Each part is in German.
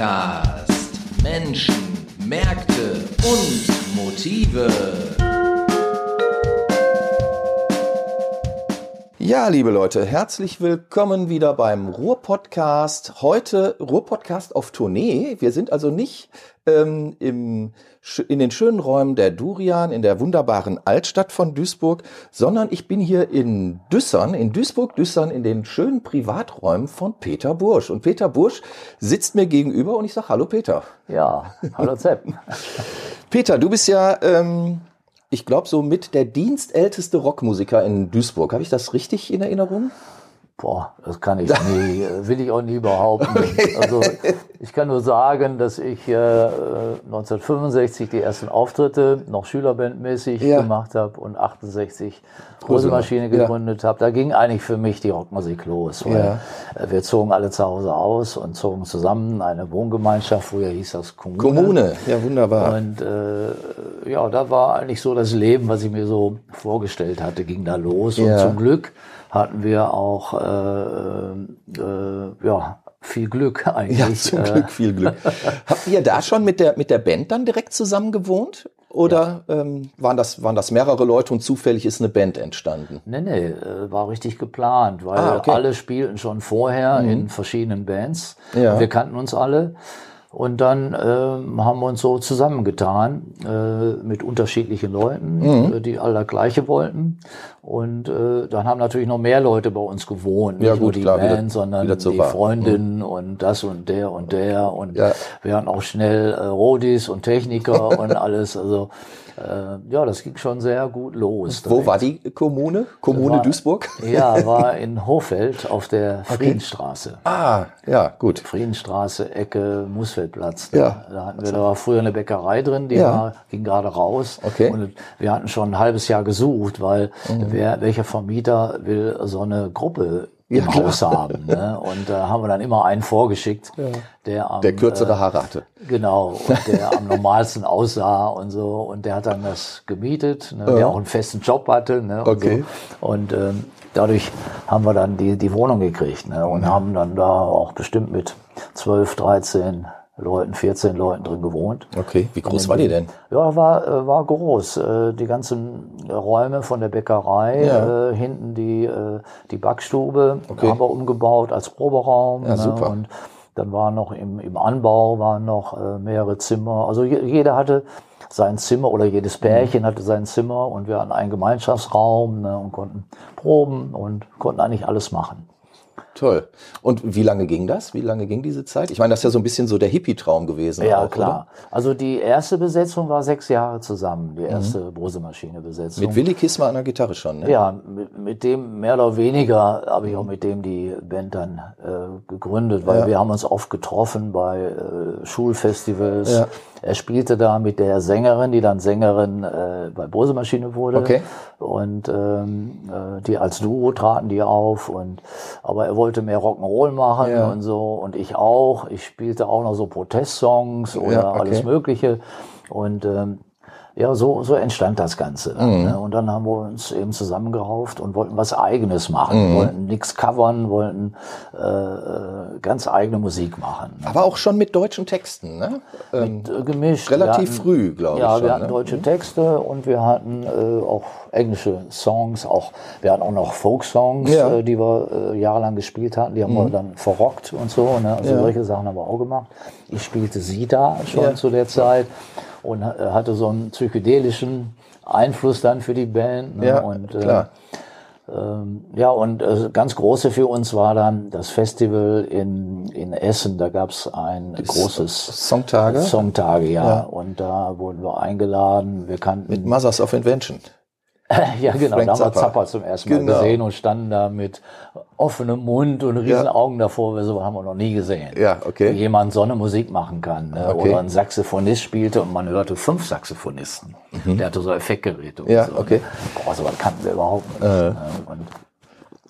Podcast. Menschen, Märkte und Motive. Ja, liebe Leute, herzlich willkommen wieder beim Ruhr-Podcast. Heute Ruhr-Podcast auf Tournee. Wir sind also nicht ähm, im, in den schönen Räumen der Durian in der wunderbaren Altstadt von Duisburg, sondern ich bin hier in Düssern, in Duisburg-Düssern, in den schönen Privaträumen von Peter Bursch. Und Peter Bursch sitzt mir gegenüber und ich sage Hallo Peter. Ja, hallo Zepp. Peter, du bist ja... Ähm, ich glaube, so mit der dienstälteste Rockmusiker in Duisburg. Habe ich das richtig in Erinnerung? Boah, das kann ich nie, will ich auch nie behaupten. Also ich kann nur sagen, dass ich äh, 1965 die ersten Auftritte noch Schülerbandmäßig ja. gemacht habe und 68 Rosemaschine gegründet ja. habe. Da ging eigentlich für mich die Rockmusik los. Weil ja. Äh, wir zogen alle zu Hause aus und zogen zusammen eine Wohngemeinschaft. Früher hieß das Kommune. Kommune, ja wunderbar. Und äh, ja, da war eigentlich so das Leben, was ich mir so vorgestellt hatte, ging da los. Und zum Glück hatten wir auch äh, äh, ja, viel Glück eigentlich. Ja, zum Glück viel Glück. Habt ihr da schon mit der, mit der Band dann direkt zusammen gewohnt? Oder ja. ähm, waren, das, waren das mehrere Leute und zufällig ist eine Band entstanden? Nee, nee, äh, war richtig geplant, weil ah, okay. alle spielten schon vorher mhm. in verschiedenen Bands. Ja. Wir kannten uns alle. Und dann äh, haben wir uns so zusammengetan äh, mit unterschiedlichen Leuten, mhm. äh, die alle das Gleiche wollten. Und äh, dann haben natürlich noch mehr Leute bei uns gewohnt. Ja, Nicht gut, nur die klar, Band, wieder, sondern wieder die Freundinnen mhm. und das und der und der. Und ja. wir hatten auch schnell äh, Rodis und Techniker und alles. Also ja, das ging schon sehr gut los. Wo war die Kommune? Kommune war, Duisburg? Ja, war in Hofeld auf der okay. Friedensstraße. Ah, ja, gut. Friedensstraße, Ecke, Musfeldplatz. Da, ja. da hatten wir, da war früher eine Bäckerei drin, die ja. war, ging gerade raus. Okay. Und wir hatten schon ein halbes Jahr gesucht, weil mhm. wer, welcher Vermieter will so eine Gruppe im ja, Haus haben. Ne? Und da äh, haben wir dann immer einen vorgeschickt, ja. der am, der kürzere äh, Haare hatte. Genau, und der am normalsten aussah und so. Und der hat dann das gemietet, ne? der auch einen festen Job hatte. Ne? Und okay. So. Und ähm, dadurch haben wir dann die, die Wohnung gekriegt ne? und haben dann da auch bestimmt mit 12, 13 Leuten, 14 Leuten drin gewohnt. Okay, wie groß war die denn? Ja, war, äh, war groß. Äh, die ganzen Räume von der Bäckerei, ja. äh, hinten die, äh, die Backstube okay. haben wir umgebaut als Proberaum. Ja, ne? super. Und dann waren noch im, im Anbau waren noch mehrere Zimmer. Also jeder hatte sein Zimmer oder jedes Pärchen hatte sein Zimmer und wir hatten einen Gemeinschaftsraum ne, und konnten proben und konnten eigentlich alles machen. Toll. Und wie lange ging das? Wie lange ging diese Zeit? Ich meine, das ist ja so ein bisschen so der Hippie-Traum gewesen. Ja, auch, klar. Oder? Also die erste Besetzung war sechs Jahre zusammen, die erste mhm. Brosemaschine-Besetzung. Mit Willi Kissmer an der Gitarre schon, ne? Ja, mit, mit dem mehr oder weniger habe ich auch mit dem die Band dann äh, gegründet, weil ja. wir haben uns oft getroffen bei äh, Schulfestivals. Ja. Er spielte da mit der Sängerin, die dann Sängerin äh, bei Bose wurde. Okay. Und ähm, äh, die als Duo traten die auf. Und aber er wollte mehr Rock'n'Roll machen ja. und so. Und ich auch. Ich spielte auch noch so Protestsongs oder ja, okay. alles Mögliche. Und ähm, ja, so, so entstand das Ganze. Dann, mhm. ne? Und dann haben wir uns eben zusammengerauft und wollten was Eigenes machen. Mhm. Wollten nichts covern, wollten äh, äh, ganz eigene Musik machen. Ne? Aber auch schon mit deutschen Texten, ne? Mit, äh, gemischt. Relativ hatten, früh, glaube ich. Ja, schon, wir hatten ne? deutsche mhm. Texte und wir hatten äh, auch englische Songs. Auch, wir hatten auch noch Folk-Songs, ja. äh, die wir äh, jahrelang gespielt hatten. Die haben wir mhm. dann verrockt und so. Ne? Also ja. solche Sachen haben wir auch gemacht. Ich spielte Sita schon ja. zu der Zeit und hatte so einen psychedelischen Einfluss dann für die Band. Ne? Ja, und, äh, klar. Ähm, ja, und äh, ganz große für uns war dann das Festival in, in Essen. Da gab's ein die großes Songtage. Songtage, ja. ja. Und da wurden wir eingeladen. Wir kannten mit Mothers of Invention. ja, genau. Frank da haben wir Zappa zum ersten Mal genau. gesehen und standen da mit offenem Mund und riesen ja. Augen davor. So haben wir noch nie gesehen. Ja, okay. Wie jemand so eine Musik machen kann. Ne? Okay. Oder ein Saxophonist spielte und man hörte fünf Saxophonisten. Mhm. Der hatte so Effektgeräte. Ja, so, okay. Ne? Boah, sowas kannten wir überhaupt nicht. Äh. Ne? Und,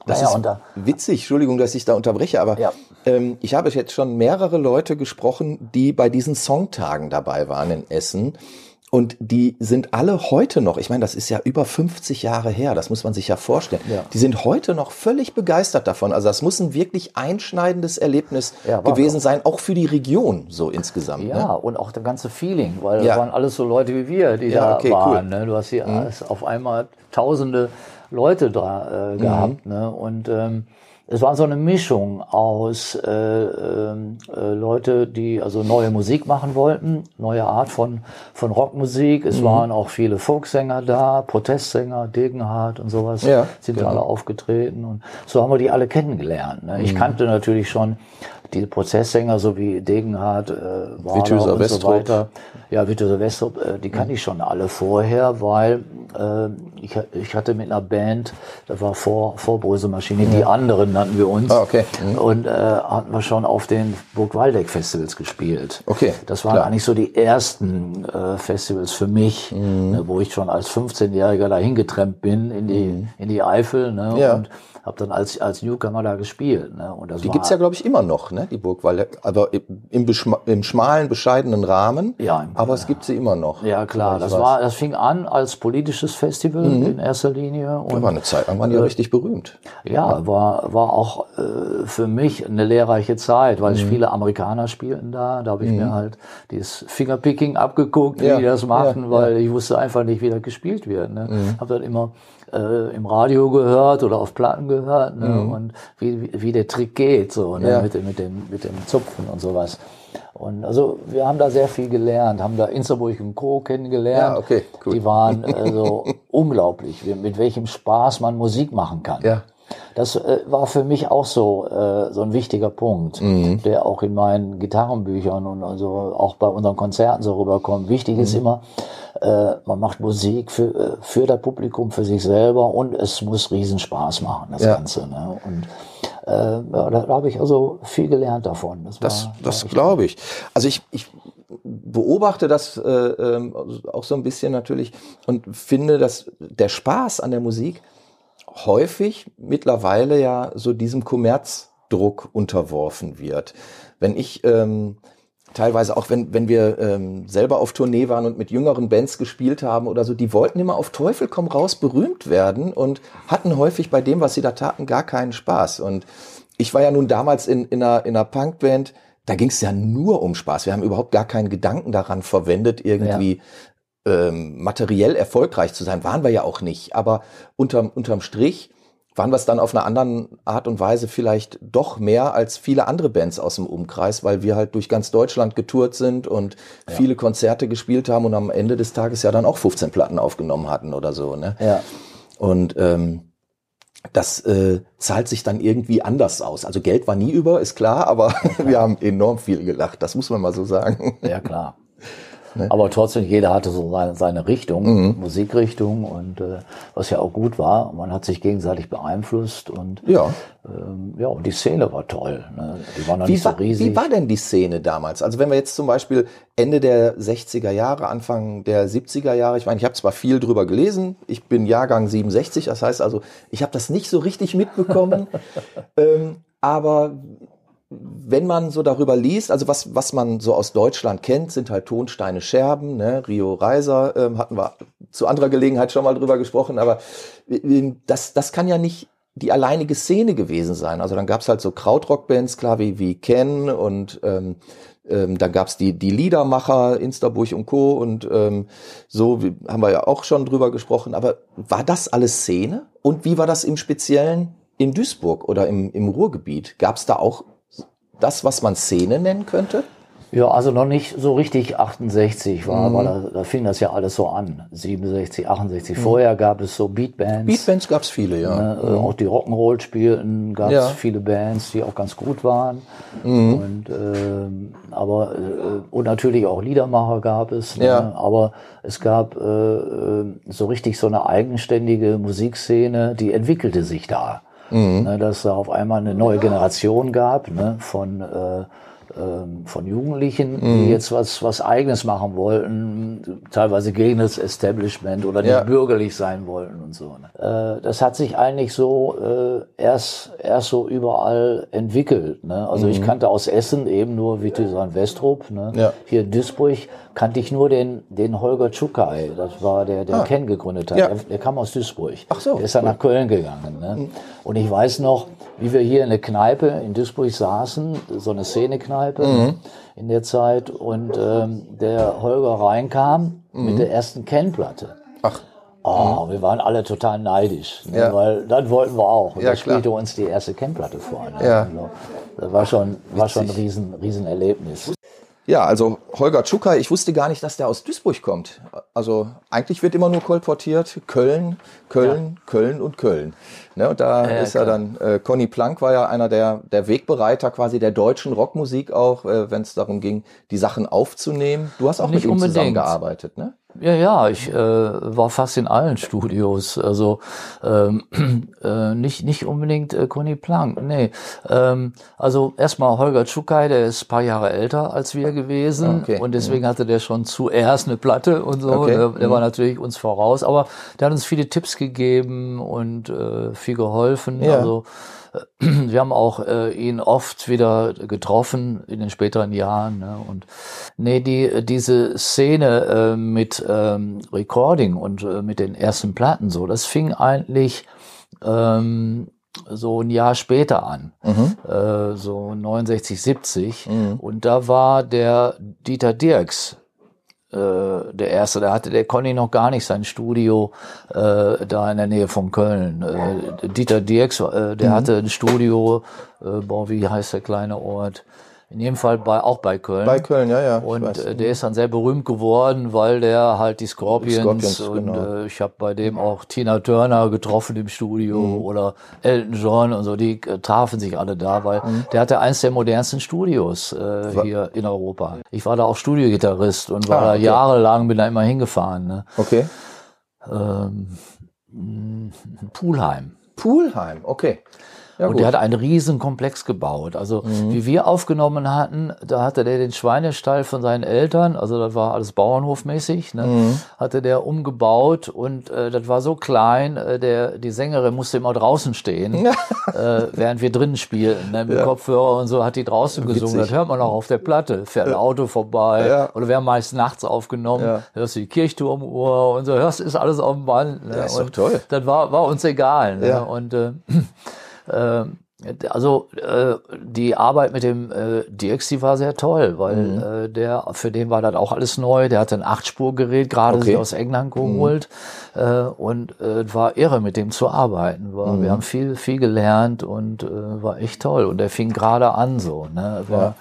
das naja, ist da, witzig, Entschuldigung, dass ich da unterbreche, aber ja. ähm, ich habe jetzt schon mehrere Leute gesprochen, die bei diesen Songtagen dabei waren in Essen. Und die sind alle heute noch, ich meine, das ist ja über 50 Jahre her, das muss man sich ja vorstellen. Ja. Die sind heute noch völlig begeistert davon. Also das muss ein wirklich einschneidendes Erlebnis ja, gewesen auch. sein, auch für die Region so insgesamt. Ja, ne? und auch das ganze Feeling, weil ja. das waren alles so Leute wie wir, die da okay, waren. Cool. Ne? Du hast hier mhm. auf einmal tausende Leute da äh, gehabt. Mhm. Ne? Und ähm, es war so eine Mischung aus äh, äh, Leute, die also neue Musik machen wollten, neue Art von, von Rockmusik. Es mhm. waren auch viele Folksänger da, Protestsänger, Degenhardt und sowas ja, sind genau. alle aufgetreten. Und so haben wir die alle kennengelernt. Ne? Ich mhm. kannte natürlich schon die Prozesssänger, so wie Degenhardt, äh, Wahler und so weiter. Ja, Wittöser Westrup, äh, die kannte ich schon alle vorher, weil äh, ich, ich hatte mit einer Band, das war vor, vor Brösemaschine, ja. die anderen nannten wir uns. Ah, okay. Mhm. Und äh, hatten wir schon auf den Burg Waldeck Festivals gespielt. Okay. Das waren Klar. eigentlich so die ersten äh, Festivals für mich, mhm. ne, wo ich schon als 15-Jähriger dahin getrennt bin in die, mhm. in die Eifel. Ne, ja. Und habe dann als, als Newcomer da gespielt. Ne? Und das die gibt's ja, glaube ich, immer noch, ne? Die Burg, weil aber im, im schmalen, bescheidenen Rahmen. Ja, aber es gibt sie immer noch. Ja, klar. Das, war, das fing an als politisches Festival mhm. in erster Linie. Und, ja, war eine Zeit lang waren die äh, richtig berühmt. Ja, war, war auch äh, für mich eine lehrreiche Zeit, weil mhm. viele Amerikaner spielten da. Da habe ich mhm. mir halt dieses Fingerpicking abgeguckt, wie ja. die das machen, ja, weil ich wusste einfach nicht, wie das gespielt wird. Ne? Mhm. Habe dann immer äh, im Radio gehört oder auf Platten gehört ne? Mhm. und wie, wie, wie der Trick geht so ne? Ja. mit, dem, mit, dem, mit dem Zupfen und sowas. Und also wir haben da sehr viel gelernt, haben da Insterburg und Co. kennengelernt. Ja, okay, cool. Die waren also unglaublich, mit welchem Spaß man Musik machen kann. Ja. Das äh, war für mich auch so äh, so ein wichtiger Punkt, mhm. der auch in meinen Gitarrenbüchern und also auch bei unseren Konzerten so rüberkommt. Wichtig mhm. ist immer, äh, man macht Musik für, äh, für das Publikum, für sich selber und es muss Riesenspaß machen, das ja. Ganze. Ne? Und äh, da, habe ich also viel gelernt davon. Das, das, das glaube ich. Also ich, ich beobachte das äh, äh, auch so ein bisschen natürlich und finde, dass der Spaß an der Musik häufig mittlerweile ja so diesem Kommerzdruck unterworfen wird. Wenn ich ähm, teilweise auch wenn, wenn wir ähm, selber auf Tournee waren und mit jüngeren Bands gespielt haben oder so, die wollten immer auf Teufel komm raus berühmt werden und hatten häufig bei dem, was sie da taten, gar keinen Spaß. Und ich war ja nun damals in, in einer, in einer Punkband, da ging es ja nur um Spaß. Wir haben überhaupt gar keinen Gedanken daran verwendet, irgendwie ja. ähm, materiell erfolgreich zu sein. Waren wir ja auch nicht. Aber unterm, unterm Strich waren wir es dann auf einer anderen Art und Weise vielleicht doch mehr als viele andere Bands aus dem Umkreis, weil wir halt durch ganz Deutschland getourt sind und ja. viele Konzerte gespielt haben und am Ende des Tages ja dann auch 15 Platten aufgenommen hatten oder so. Ne? Ja. Und ähm, das äh, zahlt sich dann irgendwie anders aus. Also Geld war nie über, ist klar, aber wir haben enorm viel gelacht, das muss man mal so sagen. Ja, klar. Ne? Aber trotzdem, jeder hatte so seine, seine Richtung, mhm. Musikrichtung und äh, was ja auch gut war. Man hat sich gegenseitig beeinflusst und ja, ähm, ja und die Szene war toll. Ne? Die war noch wie nicht so riesig. Wie war denn die Szene damals? Also wenn wir jetzt zum Beispiel Ende der 60er Jahre, Anfang der 70er Jahre, ich meine, ich habe zwar viel drüber gelesen, ich bin Jahrgang 67, das heißt also, ich habe das nicht so richtig mitbekommen, ähm, aber wenn man so darüber liest, also was, was man so aus Deutschland kennt, sind halt Tonsteine Scherben, ne? Rio Reiser ähm, hatten wir zu anderer Gelegenheit schon mal drüber gesprochen, aber das, das kann ja nicht die alleinige Szene gewesen sein. Also dann gab's halt so Krautrock-Bands, klar, wie, wie Ken und ähm, ähm, dann gab's die, die Liedermacher, Instaburg und Co. Und ähm, so wie, haben wir ja auch schon drüber gesprochen. Aber war das alles Szene? Und wie war das im Speziellen in Duisburg oder im, im Ruhrgebiet? Gab's da auch das, was man Szene nennen könnte? Ja, also noch nicht so richtig 68 war, mhm. aber da, da fing das ja alles so an. 67, 68. Mhm. Vorher gab es so Beatbands. Beatbands gab es viele, ja. Ne, mhm. Auch die Rock'n'Roll spielten, gab es ja. viele Bands, die auch ganz gut waren. Mhm. Und ähm, aber äh, und natürlich auch Liedermacher gab es. Ne? Ja. Aber es gab äh, äh, so richtig so eine eigenständige Musikszene, die entwickelte sich da. Mhm. Ne, dass es auf einmal eine neue Generation gab ne, von, äh, ähm, von Jugendlichen, mhm. die jetzt was, was Eigenes machen wollten, teilweise gegen das Establishment oder nicht ja. bürgerlich sein wollten und so. Ne? Äh, das hat sich eigentlich so äh, erst, erst so überall entwickelt. Ne? Also mhm. ich kannte aus Essen eben nur Wittisan Westrup. Ne? Ja. Hier in Duisburg kannte ich nur den, den Holger Tschukai. Das war der, der ah. Ken gegründet hat. Ja. Der, der, kam aus Duisburg. Ach so. Der ist dann cool. nach Köln gegangen. Ne? Und ich weiß noch, wie wir hier in der Kneipe in Duisburg saßen, so eine Szenekneipe mhm. in der Zeit, und ähm, der Holger reinkam mhm. mit der ersten Ken-Platte. Ach. Oh, mhm. wir waren alle total neidisch, ne, ja. weil dann wollten wir auch. Und ja, da spielte uns die erste Ken-Platte vor. Ne? Ja. Das war schon, war schon ein riesen, riesen Erlebnis. Ja, also Holger Tschukai, ich wusste gar nicht, dass der aus Duisburg kommt. Also eigentlich wird immer nur kolportiert Köln, Köln, ja. Köln und Köln. Ne, und da ja, ist ja dann, äh, Conny Plank war ja einer der, der Wegbereiter quasi der deutschen Rockmusik auch, äh, wenn es darum ging, die Sachen aufzunehmen. Du hast auch Nicht mit ihm unbedingt. zusammengearbeitet, ne? Ja, ja, ich äh, war fast in allen Studios. Also ähm, äh, nicht nicht unbedingt äh, Conny Plank, nee. Ähm, also erstmal Holger Tschukai, der ist paar Jahre älter als wir gewesen okay. und deswegen hatte der schon zuerst eine Platte und so. Okay. Der, der mhm. war natürlich uns voraus, aber der hat uns viele Tipps gegeben und äh, viel geholfen. Ja. Also wir haben auch äh, ihn oft wieder getroffen in den späteren Jahren. Ne? Und nee, die, diese Szene äh, mit ähm, Recording und äh, mit den ersten Platten so, das fing eigentlich ähm, so ein Jahr später an, mhm. äh, so 69, 70. Mhm. Und da war der Dieter Dirks äh, der erste, da hatte der Conny noch gar nicht sein Studio äh, da in der Nähe von Köln. Äh, Dieter Dirks, äh, der mhm. hatte ein Studio, äh, boah, wie heißt der kleine Ort? In jedem Fall bei, auch bei Köln. Bei Köln, ja, ja. Und äh, der ist dann sehr berühmt geworden, weil der halt die Scorpions, Scorpions und genau. äh, ich habe bei dem auch Tina Turner getroffen im Studio mhm. oder Elton John und so, die äh, trafen sich alle da, weil mhm. der hatte eins der modernsten Studios äh, hier in Europa. Ich war da auch Studiogitarrist und war ah, okay. da jahrelang, bin da immer hingefahren. Ne? Okay. Ähm, Poolheim. Poolheim, okay. Ja, und der hat einen riesen Komplex gebaut. Also mhm. wie wir aufgenommen hatten, da hatte der den Schweinestall von seinen Eltern, also das war alles Bauernhofmäßig, ne, mhm. hatte der umgebaut und äh, das war so klein, äh, der die Sängerin musste immer draußen stehen, äh, während wir drinnen spielten, ne, mit ja. Kopfhörer und so hat die draußen Witzig. gesungen. Das hört man auch auf der Platte. Fährt ein Auto vorbei ja. oder wir haben meist nachts aufgenommen, hörst du die Kirchturmuhr und so, hörst ist alles auf dem Band. Ne? Ist doch toll. Das war war uns egal. Ne? Und äh, also äh, die Arbeit mit dem äh, DX, war sehr toll, weil mhm. äh, der für den war das auch alles neu. Der hatte ein Achtspurgerät gerade okay. aus England geholt mhm. äh, und äh, war irre mit dem zu arbeiten. War, mhm. Wir haben viel viel gelernt und äh, war echt toll. Und der fing gerade an so. Ne? War, ja.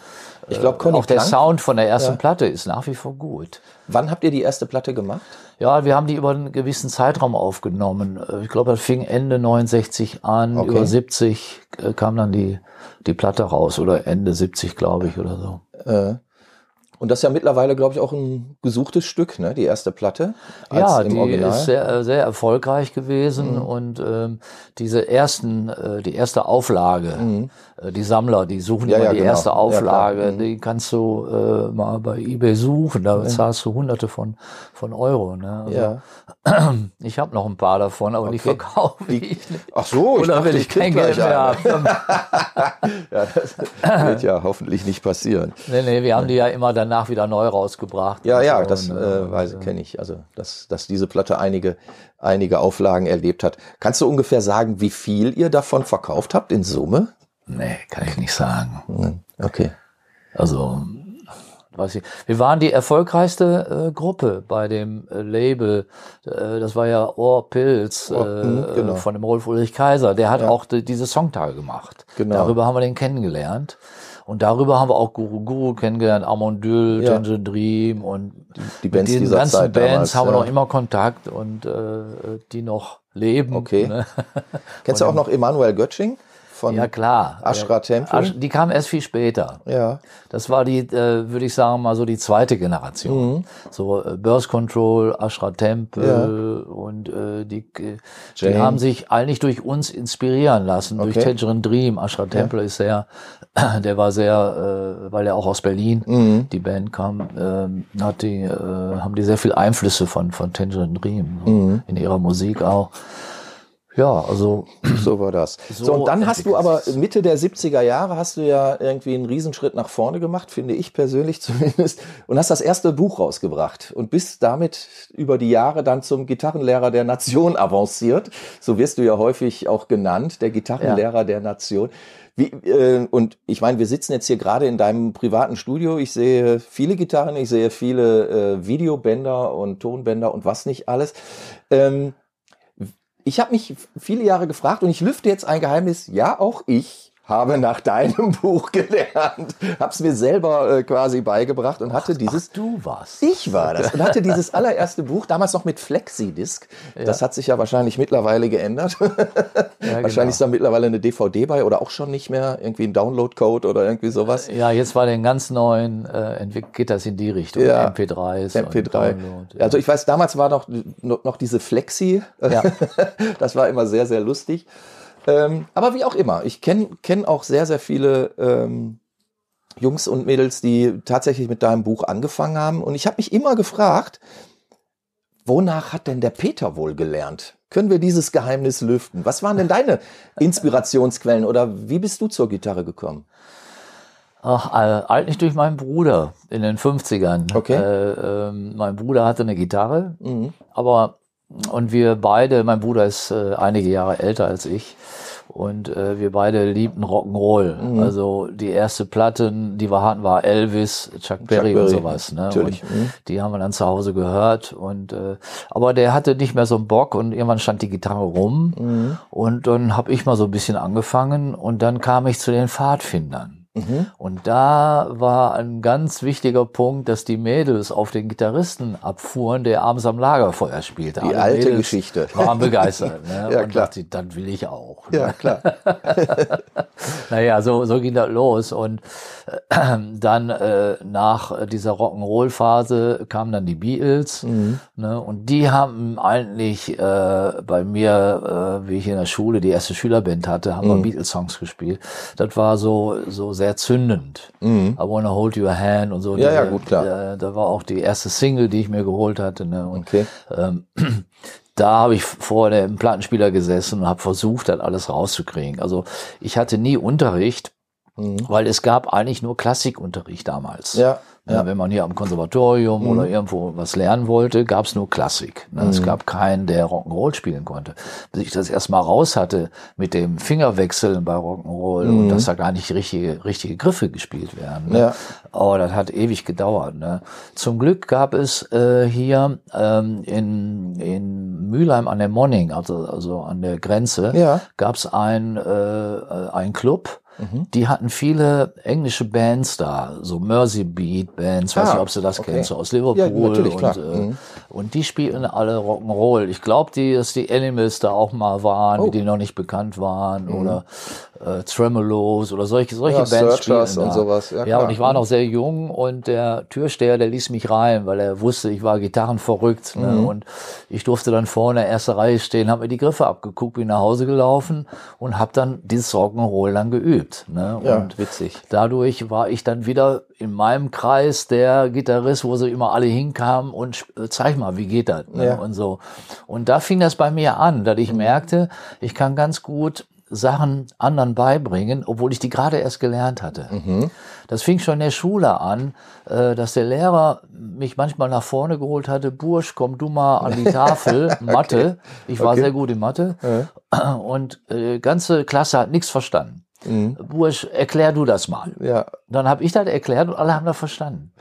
Ich glaube, äh, auch der Sound von der ersten ja. Platte ist nach wie vor gut. Wann habt ihr die erste Platte gemacht? Ja, wir haben die über einen gewissen Zeitraum aufgenommen. Äh, ich glaube, das fing Ende 69 an, okay. über 70 äh, kam dann die, die Platte raus oder Ende 70, glaube ich, oder so. Äh. Und das ist ja mittlerweile, glaube ich, auch ein gesuchtes Stück, ne? Die erste Platte. ja, die Original. ist sehr, sehr erfolgreich gewesen mhm. und ähm, diese ersten, äh, die erste Auflage, mhm. Äh, die Sammler, die suchen ja, immer ja, die genau. erste Auflage, ja, mhm. die kannst du äh, mal bei eBay suchen, da zahlst du Hunderte von von Euro. Ne? Also, ja. Ich habe noch ein paar davon, aber okay. die verkaufe ich nicht. Ach so, ich oder will ich kein Geld mehr haben. ja, das wird ja hoffentlich nicht passieren. Nee, nee, wir haben die ja immer danach wieder neu rausgebracht. Ja, ja, so, das äh, weiß, äh, kenne ich. Also, dass, dass diese Platte einige, einige Auflagen erlebt hat. Kannst du ungefähr sagen, wie viel ihr davon verkauft habt in Summe? Nee, kann ich nicht sagen. Hm, okay. Also, weiß ich. Wir waren die erfolgreichste äh, Gruppe bei dem äh, Label. Äh, das war ja Ohrpilz oh, äh, hm, genau. von dem Rolf Ulrich Kaiser. Der hat ja. auch die, diese Songtage gemacht. Genau. Darüber haben wir den kennengelernt. Und darüber haben wir auch Guru Guru kennengelernt, Amondül, ja. Tangerine Dream und die, die Bands mit den ganzen Zeit Bands damals, haben wir ja. noch immer Kontakt und äh, die noch leben. Okay. Ne? Kennst du auch noch Emanuel Götsching? Von ja, klar. Ashra Temple. Die kam erst viel später. Ja. Das war die, äh, würde ich sagen, mal so die zweite Generation. Mhm. So äh, Burst Control, Ashra Temple und äh, die, äh, die haben sich eigentlich durch uns inspirieren lassen, durch Okay. Tangerine Dream. Ashra Temple ist sehr, der war sehr, äh, weil er auch aus Berlin, Mhm. die Band kam, ähm, hat die, äh, haben die sehr viel Einflüsse von, von Tangerine Dream so, Mhm. in ihrer Musik auch. Ja, also So war das. So, So und dann hast du aber. Mitte der 70er Jahre hast du ja irgendwie einen Riesenschritt nach vorne gemacht, finde ich persönlich zumindest, und hast das erste Buch rausgebracht und bist damit über die Jahre dann zum Gitarrenlehrer der Nation avanciert. So wirst du ja häufig auch genannt, der Gitarrenlehrer der Nation. Wie, äh, und ich meine, wir sitzen jetzt hier gerade in deinem privaten Studio. Ich sehe viele Gitarren, ich sehe viele äh, Videobänder und Tonbänder und was nicht alles. Ähm, ich habe mich viele Jahre gefragt und ich lüfte jetzt ein Geheimnis. Ja, auch ich habe nach deinem Buch gelernt, habe es mir selber äh, quasi beigebracht und hatte dieses. ach, du warst. Ich war das und hatte dieses allererste Buch damals noch mit Flexidisc. Das hat sich ja wahrscheinlich mittlerweile geändert. wahrscheinlich genau. ist da mittlerweile eine DVD bei oder auch schon nicht mehr irgendwie ein Download-Code oder irgendwie sowas. Ja, jetzt bei den ganz neuen äh, entwickelt geht das in die Richtung. Ja. MP3s. und MP3. Download, ja. Also ich weiß, damals war noch, noch, noch diese Flexi. Ja. das war immer sehr, sehr lustig. Ähm, aber wie auch immer, ich kenne kenn auch sehr, sehr viele ähm, Jungs und Mädels, die tatsächlich mit deinem Buch angefangen haben. Und ich habe mich immer gefragt, wonach hat denn der Peter wohl gelernt? Können wir dieses Geheimnis lüften? Was waren denn deine Inspirationsquellen oder wie bist du zur Gitarre gekommen? Ach, äh, eigentlich durch meinen Bruder in den 50ern. Okay. Äh, ähm, mein Bruder hatte eine Gitarre, Mhm. aber und wir beide, mein Bruder ist äh, einige Jahre älter als ich und äh, wir beide liebten Rock'n'Roll. Mhm. Also die erste Platten, die wir hatten, war Elvis, Chuck Berry, und Berry, sowas. Ne? natürlich. Und Mhm. die haben wir dann zu Hause gehört und äh, aber der hatte nicht mehr so einen Bock und irgendwann stand die Gitarre rum Mhm. und dann habe ich mal so ein bisschen angefangen und dann kam ich zu den Pfadfindern. Mhm. Und da war ein ganz wichtiger Punkt, dass die Mädels auf den Gitarristen abfuhren, der abends am Lagerfeuer spielte. Die Alle alte Mädels Geschichte. Waren begeistert. Ne? Ja, und klar. dachte, das will ich auch. Ja, klar. Naja, so, so ging das los. Und äh, dann äh, nach dieser Rock'n'Roll-Phase kamen dann die Beatles. Mhm. Ne? Und die haben eigentlich äh, bei mir, äh, wie ich in der Schule die erste Schülerband hatte, haben Mhm. wir Beatles-Songs gespielt. Das war so, so sehr zündend. I Wanna Hold Your Hand und so. Mhm. Ja, ja, gut, klar. Da war auch die erste Single, die ich mir geholt hatte. Ne? Und Okay. ähm, da habe ich vor dem Plattenspieler gesessen und habe versucht, das alles rauszukriegen. Also ich hatte nie Unterricht, weil es gab eigentlich nur Klassikunterricht damals. Mhm. Ja, Ja. Mhm. wenn man hier am Konservatorium oder irgendwo was lernen wollte, gab es nur Klassik. Ne? Mhm. Es gab keinen, der Rock'n'Roll spielen konnte. Bis ich das erstmal raus hatte mit dem Fingerwechseln bei Rock'n'Roll und dass da gar nicht richtige, richtige Griffe gespielt werden. Ne? Mhm. Ja. Oh, das hat ewig gedauert. Ne? Zum Glück gab es äh, hier ähm, in, in Mülheim an der Monning, also, also an der Grenze, Ja. gab es ein, äh, äh, ein Club. Die hatten viele englische Bands da, so Mercy Beat Bands, weiß Ah, nicht, ob du das okay. kennst, so aus Liverpool. Ja, und. Äh, Mhm. Und die spielten alle Rock'n'Roll. Ich glaube, die, dass die Animals da auch mal waren, Oh. die noch nicht bekannt waren, oder äh, Tremolos oder solche, solche Ja, Bands Searchers spielten und da. sowas, ja, Ja, und ich war noch sehr jung und der Türsteher, der ließ mich rein, weil er wusste, ich war gitarrenverrückt. Ne? Mhm. Und ich durfte dann vorne in der ersten Reihe stehen, habe mir die Griffe abgeguckt, bin nach Hause gelaufen und habe dann dieses Rock'n'Roll dann geübt. Ne? Ja, und witzig. dadurch war ich dann wieder in meinem Kreis der Gitarrist, wo sie immer alle hinkamen und äh, zeig mal, wie geht das? Ne? Ja. Und so. Und da fing das bei mir an, dass ich merkte, ich kann ganz gut Sachen anderen beibringen, obwohl ich die gerade erst gelernt hatte. Das fing schon in der Schule an, äh, dass der Lehrer mich manchmal nach vorne geholt hatte, Bursch, komm du mal an die Tafel, Mathe. Ich war Okay. sehr gut in Mathe. Und äh, ganze Klasse hat nichts verstanden. Bursch, erklär du das mal. Ja, Dann habe ich das erklärt und alle haben das verstanden.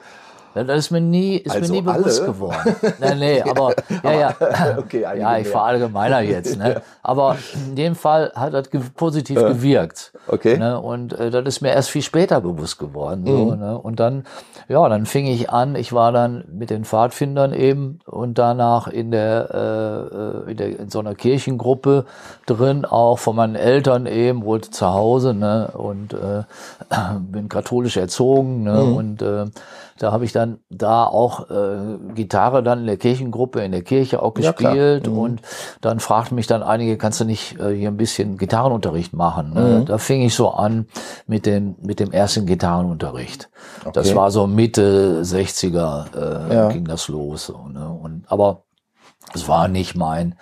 Das ist mir nie, ist Also mir nie bewusst alle? geworden. Nee, nee, aber, ja, ja. Okay, ja, ich verallgemeiner jetzt, ne. Aber in dem Fall hat das ge positiv gewirkt. Okay. Ne? Und äh, das ist mir erst viel später bewusst geworden. So, Mhm. ne? Und dann, ja, dann fing ich an, ich war dann mit den Pfadfindern eben und danach in der, äh, äh, in, der in so einer Kirchengruppe drin, auch von meinen Eltern eben, wohl zu Hause, ne? Und äh, bin katholisch erzogen, ne? Mhm. Und äh, da habe ich dann da auch äh, Gitarre dann in der Kirchengruppe, in der Kirche auch Ja, klar. gespielt und dann fragten mich dann einige, kannst du nicht äh, hier ein bisschen Gitarrenunterricht machen? Mhm. Ne? Da fing ich so an mit dem, mit dem ersten Gitarrenunterricht. Das Okay. war so Mitte 60er äh, Ja. ging das los. So, ne? und, aber es war nicht mein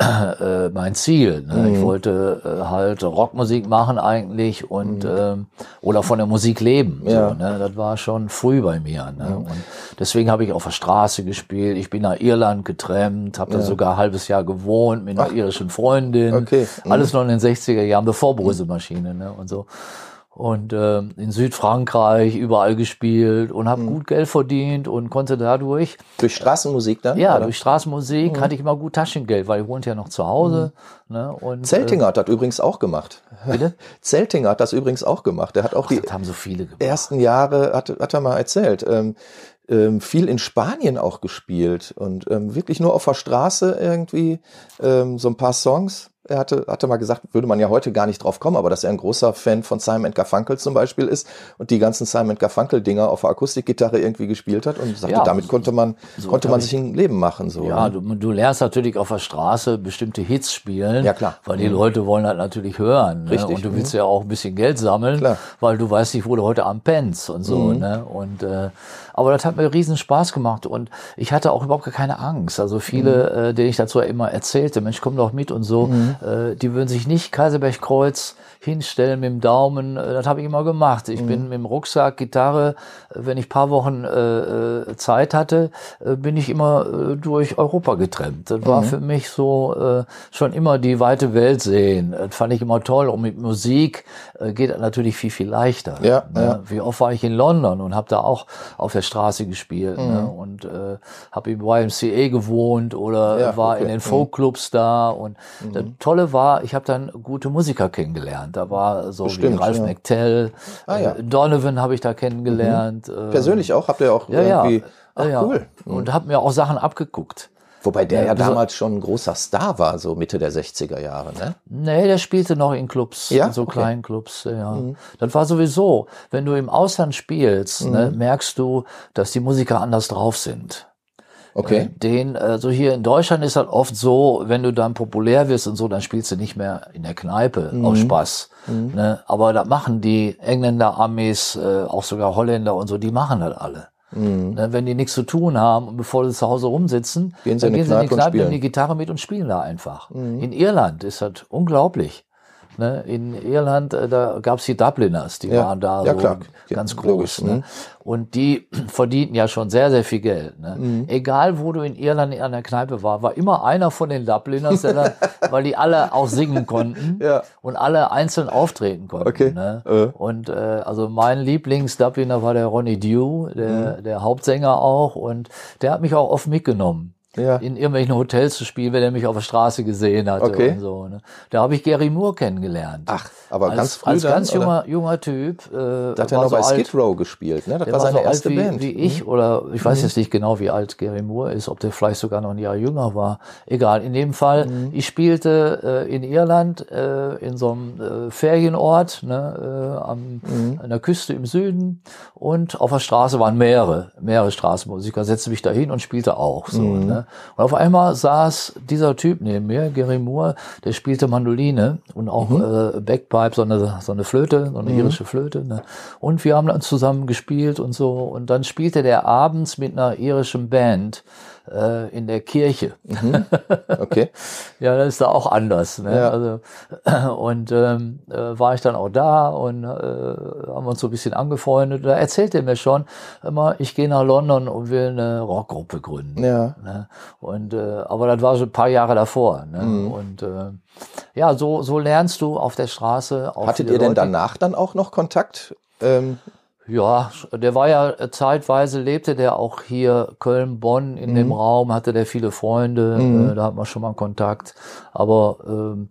äh, mein Ziel. Ne? Mhm. Ich wollte äh, halt Rockmusik machen eigentlich und ähm, oder von der Musik leben. Mhm. Ja. So, ne? Das war schon früh bei mir. Ne? Und deswegen habe ich auf der Straße gespielt. Ich bin nach Irland getrennt, habe da sogar ein halbes Jahr gewohnt mit einer irischen Freundin. Okay. Mhm. Alles noch in den 60er Jahren, bevor Bröselmaschine ne? und so. Und ähm, in Südfrankreich überall gespielt und Mhm. habe gut Geld verdient und konnte dadurch Durch Straßenmusik dann? ja, oder? Mhm. durch Straßenmusik hatte ich immer gut Taschengeld, weil ich wohnte ja noch zu Hause. Ne, und, Zeltinger hat das übrigens auch gemacht. Äh, bitte? Zeltinger hat das übrigens auch gemacht. Der hat auch die Das haben so viele gemacht. ersten Jahre, hat, hat er mal erzählt, ähm, ähm, viel in Spanien auch gespielt und ähm, wirklich nur auf der Straße irgendwie ähm, so ein paar Songs. Er hatte, hatte mal gesagt, würde man ja heute gar nicht drauf kommen, aber dass er ein großer Fan von Simon Garfunkel zum Beispiel ist und die ganzen Simon Garfunkel Dinger auf der Akustikgitarre irgendwie gespielt hat und sagte, Ja, damit konnte man, konnte hab man ich- sich ein Leben machen, so. Ja, ne? du, du lernst natürlich auf der Straße bestimmte Hits spielen. Ja, klar. Weil die Leute wollen das natürlich hören. Ne? Richtig, Und du willst ja auch ein bisschen Geld sammeln, Klar. weil du weißt nicht, wo du heute am pennst und so. Ne? Und, äh, aber das hat mir riesen Spaß gemacht und ich hatte auch überhaupt gar keine Angst. Also viele, äh, denen ich dazu immer erzählte, Mensch, komm doch mit und so, äh, die würden sich nicht Kaiserbergkreuz hinstellen mit dem Daumen. Äh, Das habe ich immer gemacht. Ich bin mit dem Rucksack, Gitarre, äh, wenn ich paar Wochen äh, Zeit hatte, bin ich immer äh, durch Europa getrennt. Das war für mich so äh, schon immer die weite Welt sehen. Das fand ich immer toll. Und mit Musik geht das natürlich viel, viel leichter. Ja, ne? ja. Wie oft war ich in London und habe da auch auf der Straße gespielt ne? Mhm. und äh, habe im YMCA gewohnt oder Ja, war okay. in den Mhm. Folkclubs da. Und das Tolle war, ich habe dann gute Musiker kennengelernt. Da war so Bestimmt, wie Ralph ja. McTell, Ah, ja. äh, Donovan habe ich da kennengelernt. äh, Persönlich auch? Habt ihr auch ja, ja. irgendwie, ach ja, cool. Und habe mir auch Sachen abgeguckt. Wobei der ja, damals schon ein großer Star war, so Mitte der 60er Jahre, ne? Nee, der spielte noch in Clubs, Ja? in so Okay. kleinen Clubs. Ja. Das war sowieso, wenn du im Ausland spielst, ne, merkst du, dass die Musiker anders drauf sind. Okay. Den, also hier in Deutschland ist halt oft so, wenn du dann populär wirst und so, dann spielst du nicht mehr in der Kneipe Mhm. aus Spaß. Ne? Aber das machen die Engländer, Amis, äh, auch sogar Holländer und so, die machen das alle. Ne? Wenn die nichts zu tun haben und bevor sie zu Hause rumsitzen, Mhm. Gehen sie dann in die gehen sie in die Kneipe nehmen. Mhm. die Gitarre mit und spielen da einfach. In Irland ist das unglaublich. Ne? In Irland, äh, da gab's die Dubliners, die Ja. waren da Ja, so klar. ganz Ja, groß. Ne? mhm. Und die verdienten ja schon sehr, sehr viel Geld. Ne? Mhm. Egal, wo du in Irland in einer Kneipe war, war immer einer von den Dubliners, da, weil die alle auch singen konnten Ja. und alle einzeln auftreten konnten. Okay. Ne? Äh. Und äh, also mein Lieblings-Dubliner war der Ronnie Dew, der, Mhm. der Hauptsänger auch. Und der hat mich auch oft mitgenommen. Ja. In irgendwelchen Hotels zu spielen, wenn er mich auf der Straße gesehen hatte Okay. und so. Ne? Da habe ich Gary Moore kennengelernt. Ach, aber als, ganz früh als ganz junger, junger Typ. Äh, Da hat er noch so bei alt- Skid Row gespielt, ne? Das war seine so erste wie, Band. Mhm. wie ich oder ich weiß jetzt nicht genau, wie alt Gary Moore ist, ob der vielleicht sogar noch ein Jahr jünger war. Egal, in dem Fall, Mhm. ich spielte äh, in Irland äh, in so einem äh, Ferienort ne, äh, am, Mhm. an der Küste im Süden und auf der Straße waren mehrere, mehrere Straßenmusiker, setzte mich dahin und spielte auch. So, Mhm. Ne? Und auf einmal saß dieser Typ neben mir, Gary Moore, der spielte Mandoline und auch Mhm. äh, Backpipe, so eine, so eine Flöte, so eine irische Flöte. Ne? Und wir haben dann zusammen gespielt und so. Und dann spielte der abends mit einer irischen Band äh, in der Kirche. Okay. Ja, das ist da auch anders. Ne? Ja. Also, und ähm, äh, war ich dann auch da und äh, haben uns so ein bisschen angefreundet. Da erzählte er mir schon immer, ich gehe nach London und will eine Rockgruppe gründen. Ja. Ne? Und äh, aber das war schon ein paar Jahre davor. Ne? Mhm. Und äh, ja, so so lernst du auf der Straße. Auch Hattet ihr denn Leute- danach dann auch noch Kontakt? Ähm, Ja, der war ja äh, zeitweise lebte der auch hier Köln, Bonn in mhm. dem Raum, hatte der viele Freunde, mhm. äh, da hat man schon mal Kontakt. Aber ähm,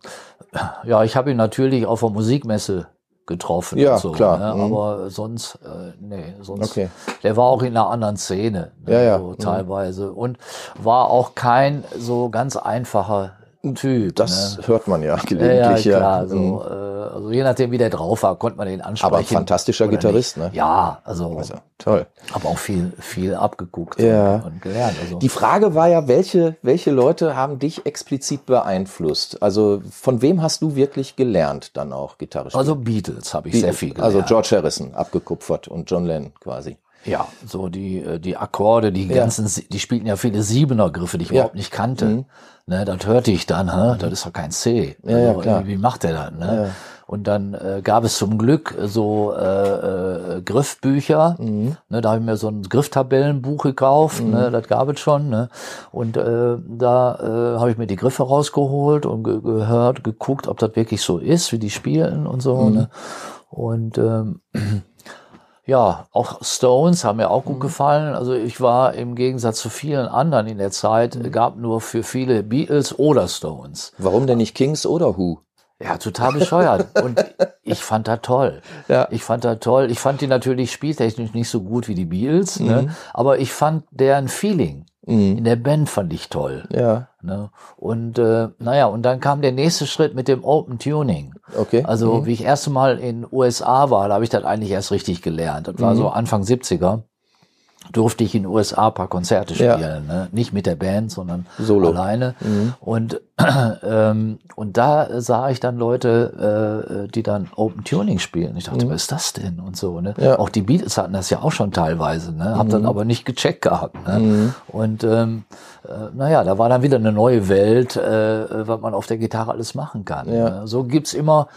ja, ich habe ihn natürlich auf der Musikmesse getroffen. Ja, so, klar. Ne? Mhm. Aber sonst, äh, nee, sonst. Okay. Der war auch in einer anderen Szene, ne? ja, ja. So, mhm. teilweise. Und war auch kein so ganz einfacher Typ. Das ne? hört man ja gelegentlich. Ja, ja klar. Ja. So, mhm. äh, also je nachdem, wie der drauf war, konnte man den ansprechen. Aber ein fantastischer Gitarrist, nicht. ne? Ja, also, also toll. Aber auch viel, viel abgeguckt ja. und, gelernt. Also. Die Frage war ja, welche, welche Leute haben dich explizit beeinflusst? Also von wem hast du wirklich gelernt dann auch Gitarre Also Beatles habe ich Beatles, sehr viel gelernt. Also George Harrison abgekupfert und John Lennon quasi. Ja, so die, äh, die Akkorde, die ganzen, ja. die spielten ja viele Siebener-Griffe, die ich ja. überhaupt nicht kannte. Mhm. Ne, das hörte ich dann, hä? das ist doch kein C. Ja, ja, also, klar. Wie macht der das? Ne? Und dann äh, gab es zum Glück so äh, äh, Griffbücher. Mhm. Ne, da habe ich mir so ein Grifftabellenbuch gekauft. Mhm. Ne, das gab es schon. Ne? Und äh, da äh, habe ich mir die Griffe rausgeholt und ge gehört, geguckt, ob das wirklich so ist, wie die spielen und so. Mhm. Ne? Und ähm, ja, auch Stones haben mir auch gut mhm. gefallen. Also ich war im Gegensatz zu vielen anderen in der Zeit, mhm. gab nur für viele Beatles oder Stones. Warum denn nicht Kings oder Who? Ja, total bescheuert. Und ich fand das toll. Ja. Ich fand das toll. Ich fand die natürlich spieltechnisch nicht so gut wie die Beatles, ne? mhm. ne? aber ich fand deren Feeling mhm. in der Band fand ich toll. Ja. Ne? Und äh, naja, und dann kam der nächste Schritt mit dem Open Tuning. Okay. Also mhm. wie ich erste Mal in USA war, da habe ich das eigentlich erst richtig gelernt. Das war so mhm. Anfang 70er durfte ich in den USA paar Konzerte spielen, ja. ne? nicht mit der Band, sondern Solo. alleine. Mhm. Und ähm, und da sah ich dann Leute, äh, die dann Open Tuning spielen. Ich dachte, mhm. was ist das denn und so. Ne? Ja. Auch die Beatles hatten das ja auch schon teilweise, ne? Hab mhm. dann aber nicht gecheckt gehabt. Ne? Mhm. Und ähm, äh, naja, da war dann wieder eine neue Welt, äh, was man auf der Gitarre alles machen kann. Ja. Ne? So gibt's immer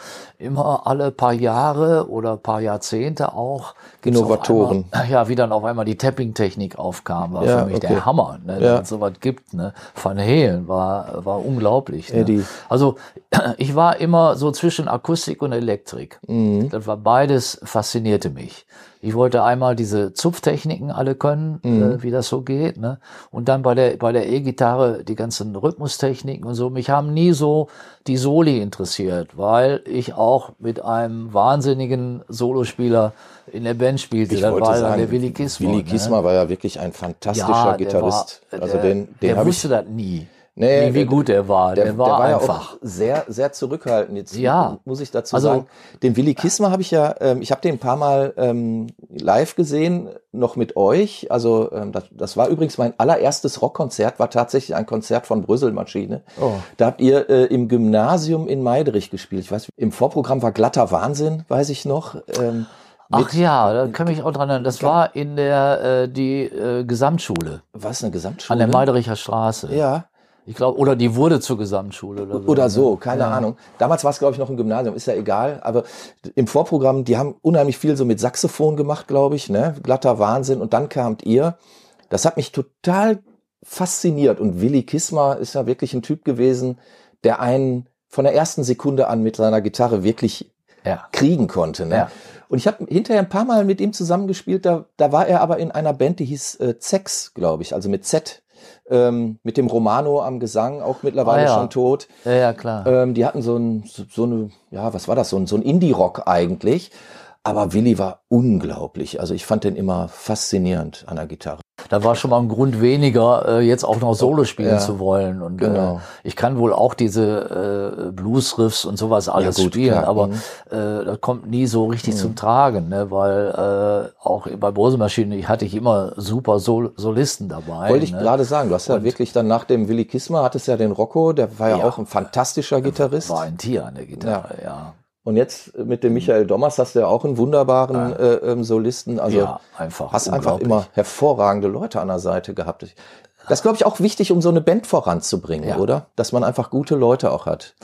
immer alle paar Jahre oder paar Jahrzehnte auch Innovatoren. Einmal, ja, wie dann auf einmal die Tapping-Technik aufkam, war ja, für mich okay. der Hammer, ne, ja. dass es sowas gibt. Ne. Van Halen war, war unglaublich. Ne. Also ich war immer so zwischen Akustik und Elektrik. Mhm. Das war beides faszinierte mich. Ich wollte einmal diese Zupftechniken alle können, mhm. äh, wie das so geht, ne? Und dann bei der bei der E-Gitarre die ganzen Rhythmustechniken und so. Mich haben nie so die Soli interessiert, weil ich auch mit einem wahnsinnigen Solospieler in der Band spielte. Ich das war sagen, der Willi Kismer. Willi Kismer ne? war ja wirklich ein fantastischer ja, Gitarrist. War, also der, den, den der wusste ich, das nie. Nee, wie, wie gut er war. Der, der war, der war einfach ja sehr, sehr zurückhaltend. Jetzt ja. muss ich dazu also, sagen, den Willi Kismer habe ich ja, ähm, ich habe den ein paar Mal ähm, live gesehen, noch mit euch. Also ähm, das, das war übrigens mein allererstes Rockkonzert, war tatsächlich ein Konzert von Brüsselmaschine. Oh. Da habt ihr äh, im Gymnasium in Meiderich gespielt. Ich weiß, im Vorprogramm war glatter Wahnsinn, weiß ich noch. Ähm, Ach ja, da kann mich auch dran erinnern. Das war in der äh, die äh, Gesamtschule. Was eine Gesamtschule? An der Meidericher Straße. Ja. Ich glaube, oder die wurde zur Gesamtschule oder so. Oder ne? so, keine ja. Ahnung. Damals war es, glaube ich, noch ein Gymnasium, ist ja egal. Aber im Vorprogramm, die haben unheimlich viel so mit Saxophon gemacht, glaube ich, ne? Glatter Wahnsinn. Und dann kamt ihr. Das hat mich total fasziniert. Und Willi Kismer ist ja wirklich ein Typ gewesen, der einen von der ersten Sekunde an mit seiner Gitarre wirklich ja. kriegen konnte. Ne? Ja. Und ich habe hinterher ein paar Mal mit ihm zusammengespielt. Da, da war er aber in einer Band, die hieß äh, Zex, glaube ich, also mit Z ähm, mit dem Romano am Gesang, auch mittlerweile ah, ja. schon tot. Ja, ja, klar. Ähm, die hatten so, ein, so, so eine, ja, was war das, so ein, so ein Indie-Rock eigentlich. Aber Willi war unglaublich. Also ich fand den immer faszinierend an der Gitarre. Da war schon mal ein Grund weniger, äh, jetzt auch noch Solo spielen ja, zu wollen. Und genau. äh, ich kann wohl auch diese äh, Blues-Riffs und sowas alles ja, gut, spielen, klar. aber mhm. äh, das kommt nie so richtig mhm. zum Tragen, ne? weil äh, auch bei Brosemaschine hatte ich immer super Sol Solisten dabei. Wollte ich ne? gerade sagen, du hast ja wirklich dann nach dem Willi Kismer hattest ja den Rocco, der war ja, ja auch ein fantastischer Gitarrist. War ein Tier an der Gitarre, ja. Und jetzt mit dem Michael Dommers hast du ja auch einen wunderbaren äh, ähm, Solisten. Also ja, einfach hast einfach immer hervorragende Leute an der Seite gehabt. Das glaube ich auch wichtig, um so eine Band voranzubringen, ja. oder? Dass man einfach gute Leute auch hat.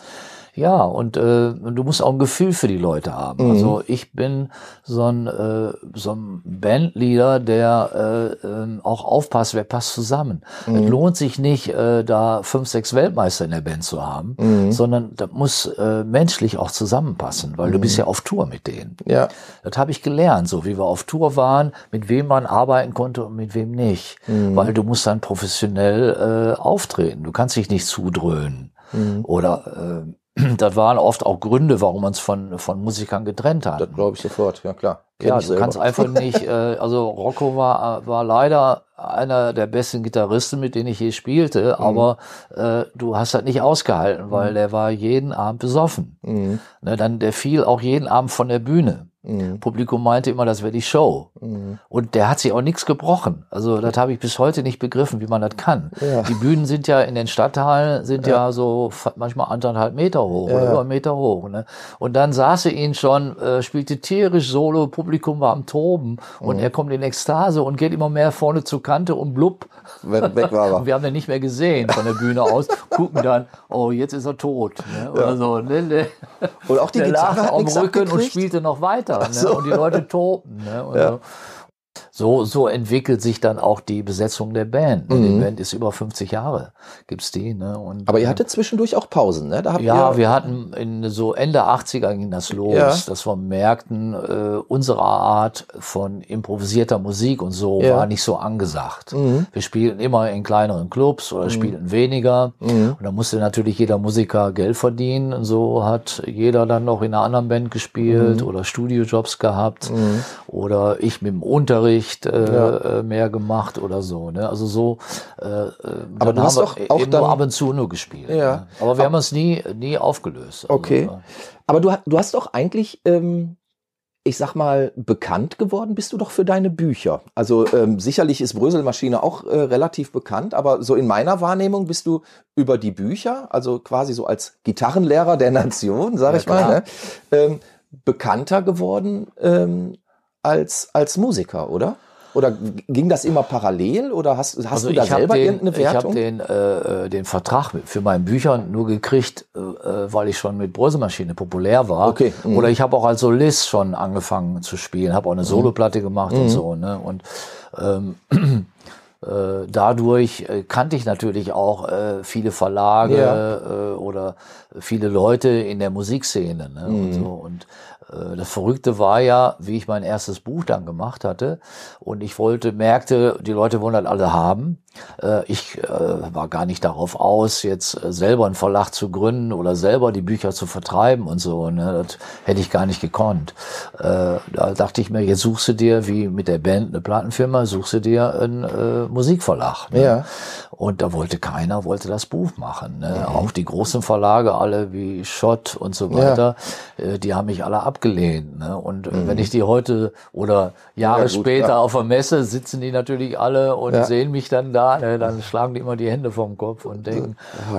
Ja, und äh, du musst auch ein Gefühl für die Leute haben. Mhm. Also ich bin so ein, äh, so ein Bandleader, der äh, äh, auch aufpasst, wer passt zusammen. Mhm. Es lohnt sich nicht, äh, da fünf, sechs Weltmeister in der Band zu haben, mhm. sondern das muss äh, menschlich auch zusammenpassen, weil du bist mhm. ja auf Tour mit denen. Ja. Das habe ich gelernt, so wie wir auf Tour waren, mit wem man arbeiten konnte und mit wem nicht. Mhm. Weil du musst dann professionell äh, auftreten. Du kannst dich nicht zudröhnen. Mhm. Oder äh, das waren oft auch Gründe, warum man es von, von Musikern getrennt hat. Das glaube ich sofort, ja klar. Kenn ja, du kannst einfach nicht, äh, also Rocco war, war leider einer der besten Gitarristen, mit denen ich je spielte, mhm. aber äh, du hast das nicht ausgehalten, weil mhm. der war jeden Abend besoffen. Mhm. Ne, dann, der fiel auch jeden Abend von der Bühne. Mhm. Publikum meinte immer, das wäre die Show. Mhm. Und der hat sich auch nichts gebrochen. Also das habe ich bis heute nicht begriffen, wie man das kann. Ja. Die Bühnen sind ja in den Stadtteilen sind ja, ja so manchmal anderthalb Meter hoch ja. oder über einen Meter hoch. Ne? Und dann saß er ihn schon, äh, spielte tierisch Solo, Publikum war am Toben und mhm. er kommt in Ekstase und geht immer mehr vorne zur Kante und blub. Weg war er. wir haben den nicht mehr gesehen von der Bühne aus, gucken dann, oh, jetzt ist er tot. Ne? Oder so. Ne? Und auch die der Gitarre lag am Rücken und spielte noch weiter weiter. Ne? So. Und die Leute toben. Ne? Und ja. so. So, so entwickelt sich dann auch die Besetzung der Band. Ne? Mhm. Die Band ist über 50 Jahre, gibt's die. Ne? Und, Aber ihr hattet zwischendurch auch Pausen, ne? Da habt ja, ihr wir hatten in so Ende 80er ging das los, ja. dass wir merkten, äh, unsere Art von improvisierter Musik und so ja. war nicht so angesagt. Mhm. Wir spielten immer in kleineren Clubs oder mhm. spielten weniger. Mhm. Und da musste natürlich jeder Musiker Geld verdienen. Und so hat jeder dann noch in einer anderen Band gespielt mhm. oder Studiojobs gehabt. Mhm. Oder ich mit dem Unterricht äh, ja. Äh, mehr gemacht oder so. Ne? Also so. Äh, äh aber du hast doch auch dann ab und zu nur gespielt. Ja. Ne? Aber wir haben uns nie nie aufgelöst. Also, okay. Aber du, du hast doch eigentlich ähm, ich sag mal, bekannt geworden bist du doch für deine Bücher. Also ähm, sicherlich ist Bröselmaschine auch äh, relativ bekannt, aber so in meiner Wahrnehmung bist du über die Bücher, also quasi so als Gitarrenlehrer der Nation, sag ja, ich mal, ne, ähm, bekannter geworden ähm, als, als Musiker, oder? Oder ging das immer parallel oder hast, hast also du da selber den, irgendeine Wertung? Ich habe den, äh, äh, den Vertrag für meine Bücher nur gekriegt, äh, äh, weil ich schon mit Bröselmaschine populär war. Okay. Mhm. Oder ich habe auch als Solist schon angefangen zu spielen, habe auch eine mhm. Soloplatte gemacht mhm. und so. Ne? Und ähm, äh, dadurch äh, kannte ich natürlich auch äh, viele Verlage ja. äh, oder viele Leute in der Musikszene. Ne? Mhm. Und, so. und das Verrückte war ja, wie ich mein erstes Buch dann gemacht hatte und ich wollte, merkte, die Leute wollen das alle haben. Äh, ich äh, war gar nicht darauf aus, jetzt selber einen Verlag zu gründen oder selber die Bücher zu vertreiben und so. Ne? Das hätte ich gar nicht gekonnt. Da dachte ich mir, jetzt suchst du dir, wie mit der Band, eine Plattenfirma, suchst du dir einen Musikverlag. Ne? Ja. Und da wollte keiner, wollte das Buch machen. Ne? Mhm. Auch die großen Verlage, alle wie Schott und so weiter, ja. die haben mich alle ab abgelehnt. Ne? Und mhm. wenn ich die heute oder Jahre ja, gut, später ja. auf der Messe sitzen die natürlich alle und sehen mich dann da, ne? dann schlagen die immer die Hände vom Kopf und denken,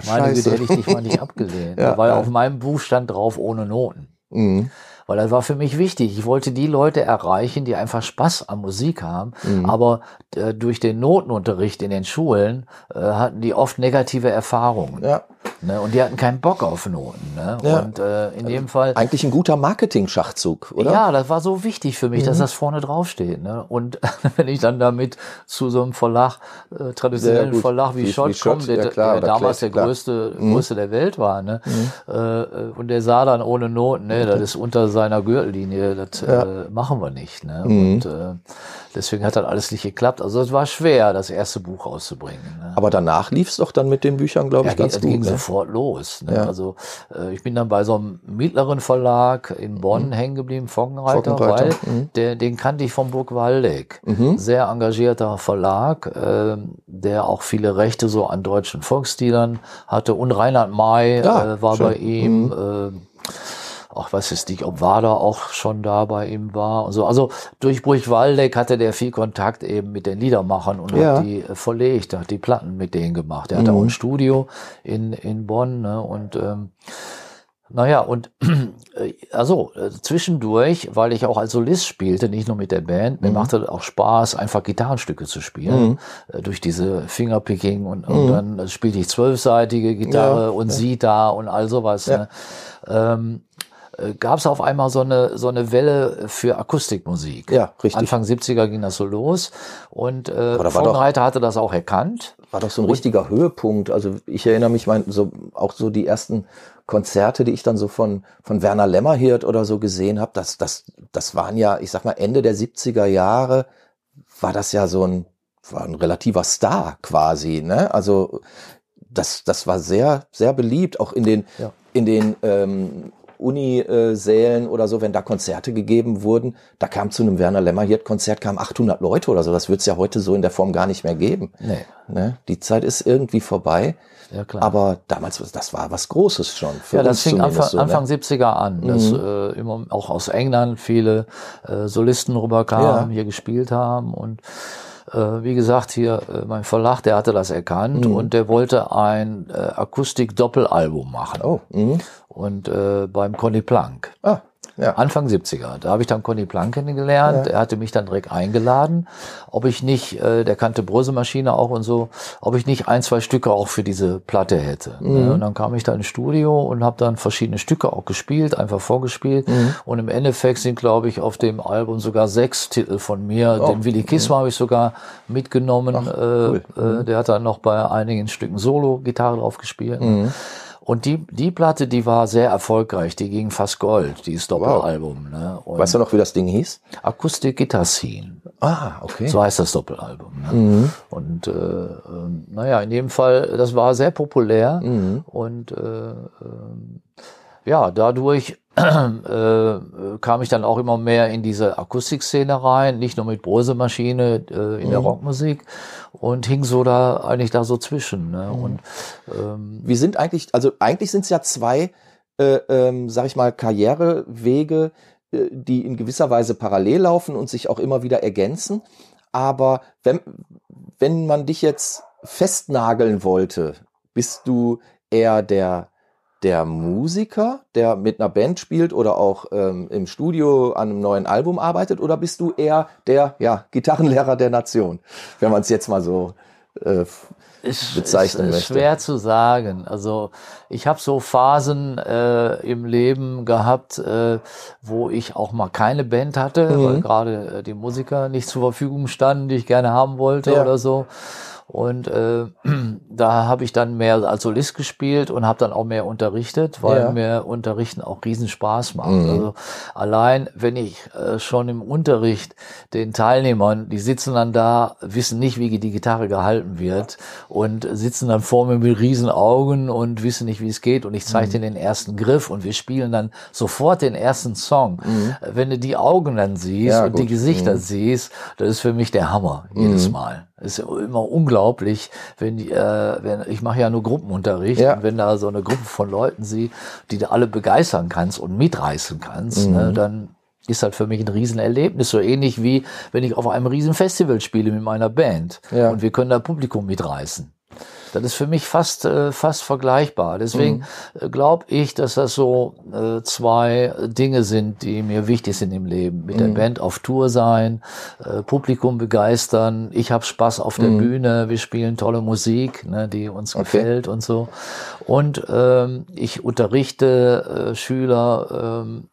meine Güte, hätte ich dich mal nicht abgelehnt. Weil auf meinem Buch stand drauf ohne Noten. Mhm weil das war für mich wichtig. Ich wollte die Leute erreichen, die einfach Spaß an Musik haben, mhm. aber äh, durch den Notenunterricht in den Schulen äh, hatten die oft negative Erfahrungen. Ja. Ne? Und die hatten keinen Bock auf Noten. Ne? Ja. Und äh, in dem Fall. Eigentlich ein guter Marketing-Schachzug, oder? Ja, das war so wichtig für mich, mhm. dass das vorne draufsteht. Ne? Und wenn ich dann damit zu so einem Verlag, äh, traditionellen Verlag wie, wie Schott komme, der, ja, klar, der damals der größte, mhm. größte der Welt war, ne? Mhm. Äh, und der sah dann ohne Noten, ne, das ist unter seiner Gürtellinie, das ja. äh, machen wir nicht. Ne? Mhm. Und äh, deswegen hat das alles nicht geklappt. Also es war schwer, das erste Buch rauszubringen. Ne? Aber danach lief es doch dann mit den Büchern, glaube ich, ja, ganz ging, gut. Sofort los. Ne? Ja. Also äh, ich bin dann bei so einem mittleren Verlag in Bonn mhm. hängen geblieben, Foggenreiter, weil mhm. der, den kannte ich von Burg Waldeck. Mhm. Sehr engagierter Verlag, äh, der auch viele Rechte so an deutschen Volksstilen hatte. Und Reinhard May ja, äh, war schön. bei ihm. Äh, auch weiß ich nicht, ob Wader auch schon da bei ihm war und so. Also durch Burg Waldeck hatte der viel Kontakt eben mit den Liedermachern und ja. hat die äh, verlegt, hat die Platten mit denen gemacht. Er hatte mhm. auch ein Studio in, in Bonn ne? und ähm, Naja, und äh, also äh, zwischendurch, weil ich auch als Solist spielte, nicht nur mit der Band, mir mhm. machte auch Spaß, einfach Gitarrenstücke zu spielen, mhm. äh, durch diese Fingerpicking und, und mhm. dann spielte ich zwölfseitige Gitarre ja, und ja. Sita und all sowas. Ja. Ne? Ähm, äh, gab es auf einmal so eine, so eine Welle für Akustikmusik. Ja, richtig. Anfang 70er ging das so los und äh, Vonreiter hatte das auch erkannt. War doch so ein richtiger Höhepunkt. Also ich erinnere mich, mein, so, auch so die ersten Konzerte, die ich dann so von, von Werner Lämmerhirt oder so gesehen habe, das, das, das waren ja, ich sag mal, Ende der 70er Jahre war das ja so ein, war ein relativer Star quasi, ne? Also das, das war sehr, sehr beliebt, auch in den, ja. in den ähm, Unisälen oder so, wenn da Konzerte gegeben wurden, da kam zu einem Werner Lämmerhirt-Konzert kamen 800 Leute oder so. Das wird es ja heute so in der Form gar nicht mehr geben. Nee. Ne? Die Zeit ist irgendwie vorbei. Ja, klar. Aber damals, das war was Großes schon. ja, das fing Anfang, so, ne? Anfang 70er an, mhm. dass äh, immer auch aus England viele äh, Solisten rüberkamen, ja. hier gespielt haben und wie gesagt, hier äh, mein Verlag, der hatte das erkannt mhm. und der wollte ein äh, Akustik-Doppelalbum machen. Oh. Mhm. Und äh, beim Conny Plank. Ah. Ja. Anfang 70er. Da habe ich dann Conny Plank kennengelernt. Ja. Er hatte mich dann direkt eingeladen, ob ich nicht, äh, der kannte Brösemaschine auch und so, ob ich nicht ein, zwei Stücke auch für diese Platte hätte. Mhm. Und dann kam ich da ins Studio und habe dann verschiedene Stücke auch gespielt, einfach vorgespielt. Mhm. Und im Endeffekt sind, glaube ich, auf dem Album sogar sechs Titel von mir. Oh. Den Willi Kismer mhm. habe ich sogar mitgenommen. Ach, cool. äh, äh, mhm. der hat dann noch bei einigen Stücken Solo-Gitarre drauf gespielt. Mhm. Und die, die Platte, die war sehr erfolgreich, die ging fast Gold, dieses Doppelalbum. Wow. Ne? weißt du noch, wie das Ding hieß? Akustik Guitar Scene. Ah, okay. So heißt das Doppelalbum. Ne? Mhm. Und äh, äh, naja, in dem Fall, das war sehr populär mhm. und äh, äh, ja, dadurch äh, kam ich dann auch immer mehr in diese Akustikszene rein, nicht nur mit Brosemaschine äh, in mhm. der Rockmusik und hing so da eigentlich da so zwischen. Ne? Mhm. Und ähm, wir sind eigentlich, also eigentlich sind es ja zwei, äh, ähm, sag ich mal, Karrierewege, äh, die in gewisser Weise parallel laufen und sich auch immer wieder ergänzen. Aber wenn, wenn man dich jetzt festnageln wollte, bist du eher der der Musiker, der mit einer Band spielt oder auch ähm, im Studio an einem neuen Album arbeitet, oder bist du eher der ja, Gitarrenlehrer der Nation, wenn man es jetzt mal so äh, bezeichnen ist, möchte? Schwer zu sagen. Also ich habe so Phasen äh, im Leben gehabt, äh, wo ich auch mal keine Band hatte, mhm. weil gerade äh, die Musiker nicht zur Verfügung standen, die ich gerne haben wollte ja. oder so. Und äh, da habe ich dann mehr als Solist gespielt und habe dann auch mehr unterrichtet, weil ja. mir Unterrichten auch riesen Spaß macht. Mhm. Also allein, wenn ich äh, schon im Unterricht den Teilnehmern, die sitzen dann da, wissen nicht, wie die Gitarre gehalten wird und sitzen dann vor mir mit riesen Augen und wissen nicht, wie es geht und ich zeige mhm. denen den ersten Griff und wir spielen dann sofort den ersten Song. Mhm. Wenn du die Augen dann siehst ja, und gut. die Gesichter mhm. siehst, das ist für mich der Hammer jedes mhm. Mal. Es ist immer unglaublich, wenn, äh, wenn ich mache ja nur Gruppenunterricht ja. und wenn da so eine Gruppe von Leuten sie, die du alle begeistern kannst und mitreißen kannst, ne, mhm. ne, dann ist halt für mich ein Riesenerlebnis, so ähnlich wie wenn ich auf einem Riesenfestival spiele mit meiner Band ja. und wir können da Publikum mitreißen. Das ist für mich fast, äh, fast vergleichbar. Deswegen mhm. glaube ich, dass das so äh, zwei Dinge sind, die mir wichtig sind im Leben. Mit mhm. der Band auf Tour sein, äh, Publikum begeistern. Ich habe Spaß auf der mhm. Bühne. Wir spielen tolle Musik, ne, die uns okay. gefällt und so. Und ähm, ich unterrichte äh, Schüler ähm,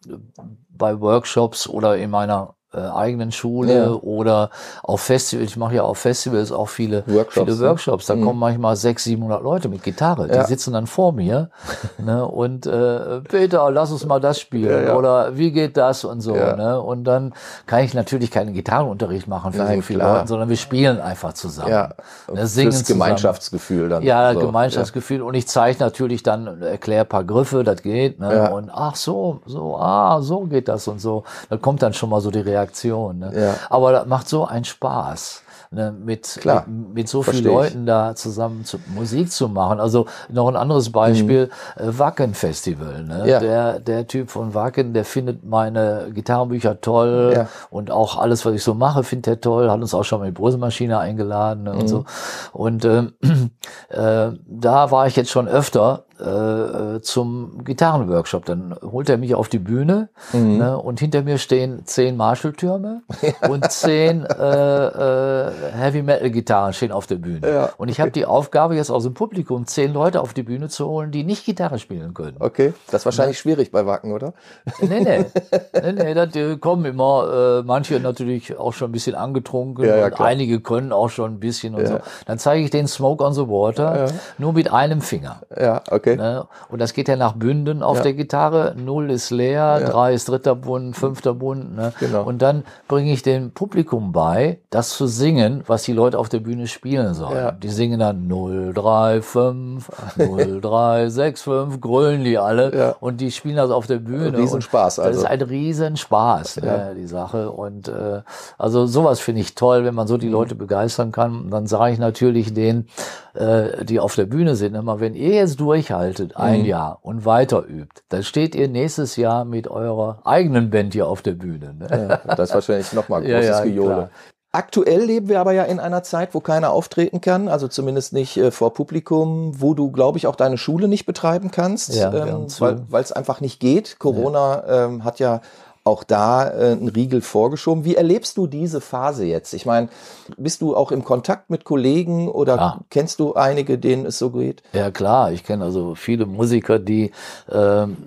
bei Workshops oder in meiner äh, eigenen Schule ja. oder auf Festivals. Ich mache ja auf Festivals auch viele Workshops. Viele ne? Workshops. Da mhm. kommen manchmal 600, 700 Leute mit Gitarre. Die ja. sitzen dann vor mir ne, und äh, Peter, lass uns mal das spielen ja, oder wie geht das und so. Ne? Und dann kann ich natürlich keinen Gitarrenunterricht machen für Nein, so viele klar. Leute, sondern wir spielen einfach zusammen. Ja. Ne, singen das Gemeinschaftsgefühl dann. Ja, so. Gemeinschaftsgefühl. Und ich zeige natürlich dann, erkläre paar Griffe, das geht. Ne? Und ach so, so, ah, so geht das und so. Da kommt dann schon mal so die Reaktion Reaktion. Ne? Ja. Aber das macht so einen Spaß. Ne, mit, Klar, mit, mit so vielen Leuten da zusammen zu, Musik zu machen. Also noch ein anderes Beispiel, mhm. Äh, Wacken Festival. Ne? Ja. Der, der Typ von Wacken, der findet meine Gitarrenbücher toll ja. und auch alles, was ich so mache, findet er toll. Hat uns auch schon mal die Brosemaschine eingeladen ne, mhm. und so. Und ähm, äh, da war ich jetzt schon öfter äh, zum Gitarrenworkshop. Dann holt er mich auf die Bühne mhm. ne, und hinter mir stehen zehn Marshall-Türme und zehn äh, äh, Heavy-Metal-Gitarren stehen auf der Bühne. Ja, und ich habe die Aufgabe, jetzt aus dem Publikum zehn Leute auf die Bühne zu holen, die nicht Gitarre spielen können. Okay, das ist wahrscheinlich ja. schwierig bei Wacken, oder? Nee, nee. nee, nee da kommen immer, äh, manche natürlich auch schon ein bisschen angetrunken ja, und einige können auch schon ein bisschen und so. Dann zeige ich den Smoke on the Water nur mit einem Finger. Ja, okay. Okay. Ne? Und das geht ja nach Bünden auf ja. der Gitarre. Null ist leer, ja. drei ist dritter Bund, fünfter Bund. Ne? Genau. Und dann bringe ich dem Publikum bei, das zu singen, was die Leute auf der Bühne spielen sollen. Ja. Die singen dann 0, 3, 5, 0, 3, 6, 5, grölen die alle. Ja. Und die spielen das auf der Bühne. Riesenspaß. Also. Das ist ein Riesenspaß, ne, die Sache. Und äh, also sowas finde ich toll, wenn man so die mhm. Leute begeistern kann. Und dann sage ich natürlich denen, äh, die auf der Bühne sind, immer, wenn ihr jetzt durchhaltet, ein mhm. Jahr und weiter übt, dann steht ihr nächstes Jahr mit eurer eigenen Band hier auf der Bühne. Ne? Ja, das ist wahrscheinlich nochmal großes ja, ja, Gejohle. Aktuell leben wir aber ja in einer Zeit, wo keiner auftreten kann, also zumindest nicht äh, vor Publikum, wo du, glaube ich, auch deine Schule nicht betreiben kannst, ja, ähm, weil es einfach nicht geht. Corona ja. ähm, hat ja auch da äh, ein Riegel vorgeschoben. Wie erlebst du diese Phase jetzt? Ich meine, bist du auch im Kontakt mit Kollegen oder ja. kennst du einige, denen es so geht? Ja klar, ich kenne also viele Musiker, die ähm,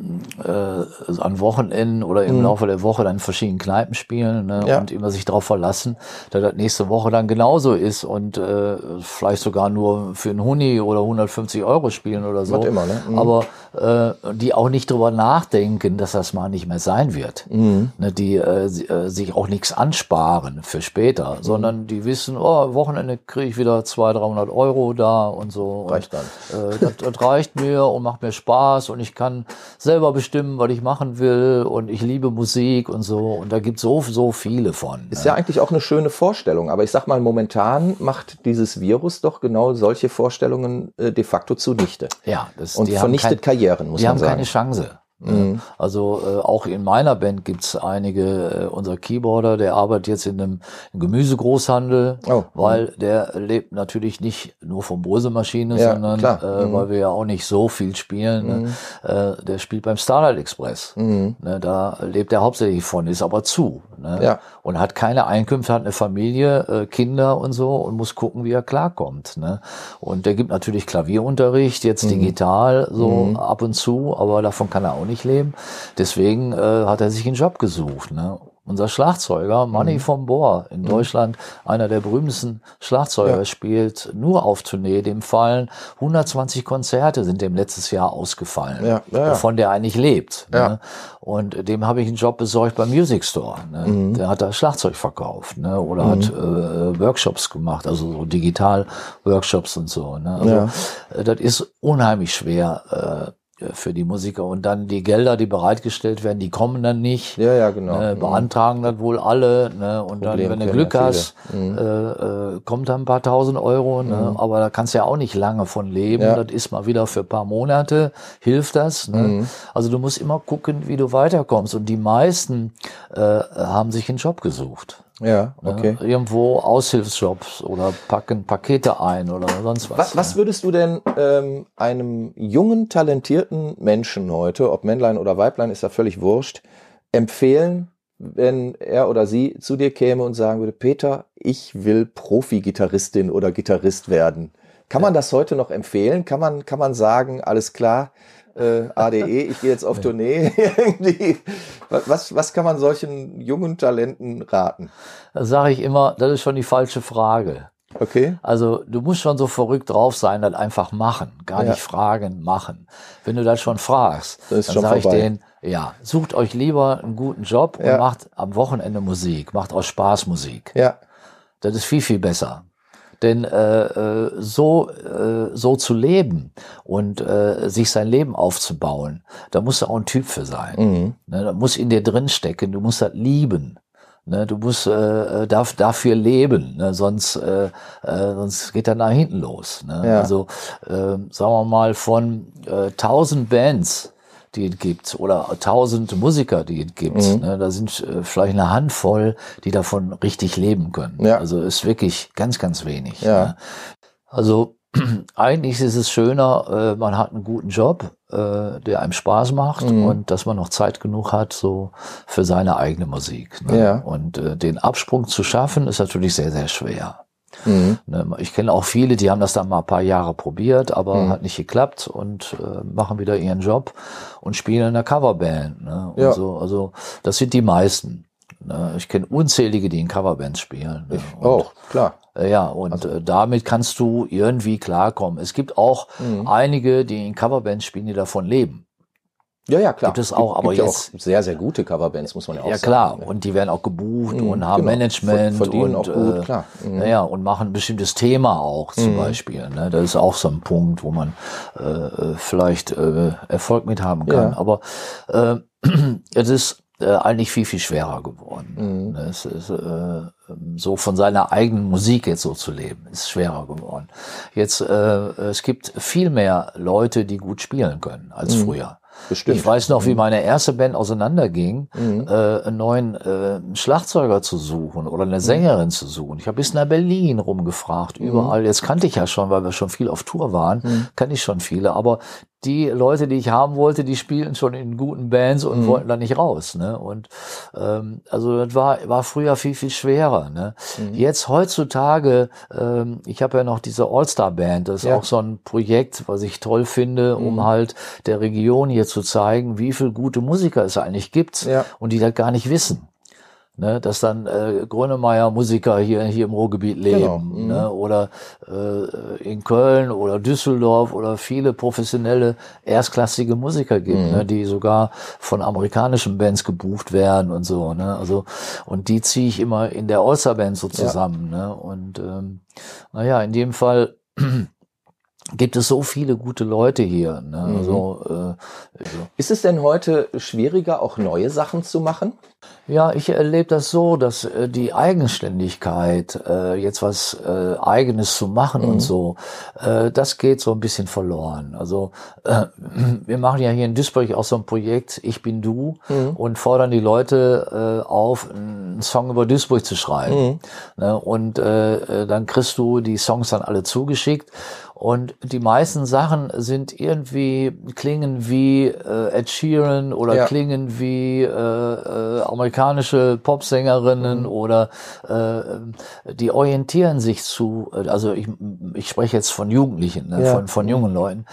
äh, an Wochenenden oder im mhm. Laufe der Woche dann in verschiedenen Kneipen spielen ne, ja. und immer sich darauf verlassen, dass das nächste Woche dann genauso ist und äh, vielleicht sogar nur für einen Huni oder 150 Euro spielen oder so. Was immer, ne? Mhm. Aber äh, die auch nicht drüber nachdenken, dass das mal nicht mehr sein wird. Mhm. Mhm. Ne, die äh, äh, sich auch nichts ansparen für später, mhm. sondern die wissen, oh, Wochenende kriege ich wieder 200, 300 Euro da und so. Reicht dann. äh, das, das reicht mir und macht mir Spaß und ich kann selber bestimmen, was ich machen will und ich liebe Musik und so und da gibt so so viele von. Ist ne? ja eigentlich auch eine schöne Vorstellung, aber ich sag mal, momentan macht dieses Virus doch genau solche Vorstellungen äh, de facto zunichte. Ja, das, und vernichtet kein, Karrieren, muss man sagen. Die haben keine Chance. Mhm. Also äh, auch in meiner Band gibt's einige, äh, unser Keyboarder, der arbeitet jetzt in einem Gemüsegroßhandel, oh. weil der lebt natürlich nicht nur vom Bose-Maschine, ja, sondern äh, mhm. weil wir ja auch nicht so viel spielen. Ne? Mhm. Äh, der spielt beim Starlight Express. Mhm. Ne, da lebt er hauptsächlich von, ist aber zu. Ne? Ja. Und hat keine Einkünfte, hat eine Familie, äh, Kinder und so und muss gucken, wie er klarkommt. Ne? Und der gibt natürlich Klavierunterricht, jetzt mhm. digital, so mhm. ab und zu, aber davon kann er auch nicht leben. Deswegen äh, hat er sich einen Job gesucht. Ne? Unser Schlagzeuger, Manny mhm. vom Bohr, in mhm. Deutschland einer der berühmtesten Schlagzeuger, ja. spielt nur auf Tournee. Dem fallen 120 Konzerte sind dem letztes Jahr ausgefallen, ja, ja, wovon der eigentlich lebt. Ne? Und dem habe ich einen Job besorgt beim Music Store. Ne? Mhm. Der hat da Schlagzeug verkauft ne? oder hat mhm. äh, Workshops gemacht, also so Digital-Workshops und so. Ne? Also, äh, Das ist unheimlich schwer. Äh, für die Musiker und dann die Gelder, die bereitgestellt werden, die kommen dann nicht. Ja, ja, genau. Ne, beantragen dann wohl alle. Ne, und Problem dann, wenn du Glück hast, mhm. äh, äh, kommt dann ein paar tausend Euro. Ne, mhm. Aber da kannst du ja auch nicht lange von leben. Ja. Das ist mal wieder für ein paar Monate, hilft das. Ne? Mhm. Also du musst immer gucken, wie du weiterkommst. Und die meisten äh, haben sich einen Job gesucht. Ja, okay. Ne? Irgendwo Aushilfsjobs oder packen Pakete ein oder sonst was. Was, was würdest du denn ähm, einem jungen, talentierten Menschen heute, ob Männlein oder Weiblein, ist ja völlig wurscht, empfehlen, wenn er oder sie zu dir käme und sagen würde, Peter, ich will Profi-Gitarristin oder Gitarrist werden. Kann man das heute noch empfehlen? Kann man, kann man sagen, alles klar, äh, ADE, ich gehe jetzt auf Tournee. was, was kann man solchen jungen Talenten raten? Da sage ich immer, das ist schon die falsche Frage. Okay. Also du musst schon so verrückt drauf sein, das einfach machen. Gar ja. nicht fragen, machen. Wenn du das schon fragst, das dann sage ich denen, ja, sucht euch lieber einen guten Job ja. und macht am Wochenende Musik, macht auch Spaß Musik. Ja. Das ist viel, viel besser. Denn äh, äh, so, äh, so zu leben und äh, sich sein Leben aufzubauen, da musst du auch ein Typ für sein. Mhm. Ne, da muss in dir drin stecken, du musst das lieben. Ne, du musst äh, äh darf, dafür leben, ne, sonst, äh, äh, sonst geht er nach hinten los. Ne? Ja. Also äh, sagen wir mal von äh, 1000 Bands, die es gibt oder tausend Musiker, die es gibt. Mhm. Ne, da sind äh, vielleicht eine Handvoll, die davon richtig leben können. Ja. Also ist wirklich ganz, ganz wenig. Ja. Ne? Also eigentlich ist es schöner, äh, man hat einen guten Job, äh, der einem Spaß macht mhm. und dass man noch Zeit genug hat so für seine eigene Musik. Ne? Ja. Und äh, den Absprung zu schaffen ist natürlich sehr sehr schwer. Mhm. Ne, ich kenne auch viele, die haben das dann mal ein paar Jahre probiert, aber mhm. hat nicht geklappt und äh, machen wieder ihren Job und spielen in der Coverband. Ne? Ja. so, also das sind die meisten. Ne? Ich kenne unzählige, die in Coverbands spielen. Ne? Ich auch, klar. Äh, ja, und also. äh, damit kannst du irgendwie klarkommen. Es gibt auch mhm. einige, die in Coverbands spielen, die davon leben. Ja, ja, klar. Gibt es auch, aber jetzt auch sehr, sehr gute Coverbands, muss man ja auch ja, sagen. Ja, klar. Und die werden auch gebucht mhm, und haben genau. Management Verdienen und auch gut, äh, klar. Mhm. Naja, und machen ein bestimmtes Thema auch zum mhm. Beispiel. Ne? Das ist auch so ein Punkt, wo man äh, vielleicht äh, Erfolg mit haben kann. Ja. Aber äh, es ist äh, eigentlich viel, viel schwerer geworden. Mhm. Ne, es ist, äh, so von seiner eigenen Musik jetzt so zu leben, ist schwerer geworden. Jetzt, äh, es gibt viel mehr Leute, die gut spielen können als mhm. früher. Bestimmt. Ich weiß noch, wie mhm. meine erste Band auseinanderging, mhm. äh, einen neuen äh, Schlagzeuger zu suchen oder eine mhm. Sängerin zu suchen. Ich habe bis nach Berlin rumgefragt, mhm. überall. Jetzt kannte ich ja schon, weil wir schon viel auf Tour waren, mhm. kannte ich schon viele. Aber die Leute, die ich haben wollte, die spielten schon in guten Bands und mhm. wollten da nicht raus. Ne? Und ähm, also das war, war früher viel, viel schwerer. Ne? Mhm. Jetzt heutzutage, ähm, ich habe ja noch diese All-Star-Band, das ist ja. auch so ein Projekt, was ich toll finde, um mhm. halt der Region hier zu zeigen, wie viel gute Musiker es eigentlich gibt ja. und die das gar nicht wissen ne, dass dann äh, Grönemeyer Musiker hier hier im Ruhrgebiet leben genau. mhm. ne, oder äh, in Köln oder Düsseldorf oder viele professionelle erstklassige Musiker gibt, mhm. ne, die sogar von amerikanischen Bands gebucht werden und so, ne, also und die ziehe ich immer in der All-Star Band so zusammen, ja. ne, und ähm, naja, in dem Fall gibt es so viele gute Leute hier. Ne? Mhm. Also, äh, ist es denn heute schwieriger, auch neue Sachen zu machen? Ja, ich erlebe das so, dass äh, die Eigenständigkeit, äh, jetzt was äh, Eigenes zu machen mhm. und so, äh, das geht so ein bisschen verloren. Also äh, wir machen ja hier in Duisburg auch so ein Projekt, Ich bin du, mhm. und fordern die Leute äh, auf, einen Song über Duisburg zu schreiben. Mhm. Ne? Und äh, äh dann kriegst du die Songs dann alle zugeschickt und die meisten Sachen sind irgendwie, klingen wie äh, Ed Sheeran oder ja. klingen wie äh, äh, amerikanische Popsängerinnen mhm. oder äh, die orientieren sich zu, also ich, ich spreche jetzt von Jugendlichen, ne, ja. von, von jungen Leuten,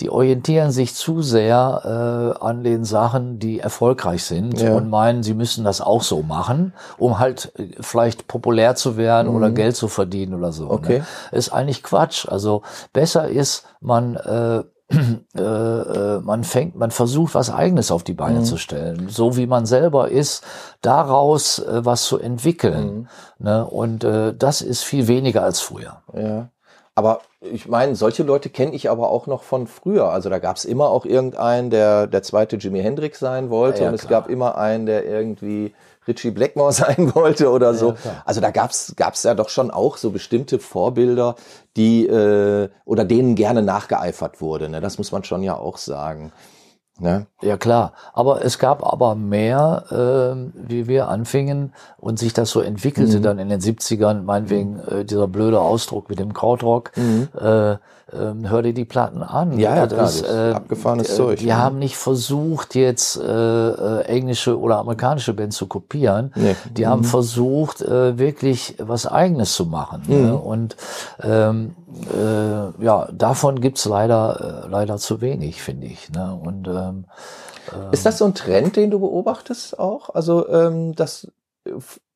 die orientieren sich zu sehr äh, an den Sachen, die erfolgreich sind ja. und meinen, sie müssen das auch so machen, um halt äh, vielleicht populär zu werden mhm. oder Geld zu verdienen oder so. Ne? Okay. Ne? Ist eigentlich Quatsch. Also besser ist, man äh, äh, äh, man fängt, man versucht, was Eigenes auf die Beine mhm. zu stellen, so wie man selber ist, daraus äh, was zu entwickeln. Mhm. Ne? Und äh, das ist viel weniger als früher. Ja. Aber ich meine, solche Leute kenne ich aber auch noch von früher. Also da gab es immer auch irgendeinen, der der zweite Jimi Hendrix sein wollte. Ja, und es gab immer einen, der irgendwie Richie Blackmore sein wollte oder so. Ja, also da gab's gab's ja doch schon auch so bestimmte Vorbilder, die äh, oder denen gerne nachgeeifert wurde. Ne? Das muss man schon ja auch sagen. Ne? Ja klar, aber es gab aber mehr, äh, wie wir anfingen und sich das so entwickelte mhm. dann in den 70ern, meinetwegen äh, dieser blöde Ausdruck mit dem Krautrock, mhm. äh, ähm, hör dir die Platten an. Ja, ja das, klar, das äh, abgefahrenes äh, Zeug. Die ne? haben nicht versucht, jetzt äh, äh, englische oder amerikanische Bands zu kopieren. Nee. Die mhm. haben versucht, äh, wirklich was Eigenes zu machen. Ne? Mhm. Ne? Und ähm, äh, ja, davon gibt's leider, äh, leider zu wenig, finde ich. Ne? Und ähm, ist das so ein Trend, den du beobachtest auch? Also, ähm, dass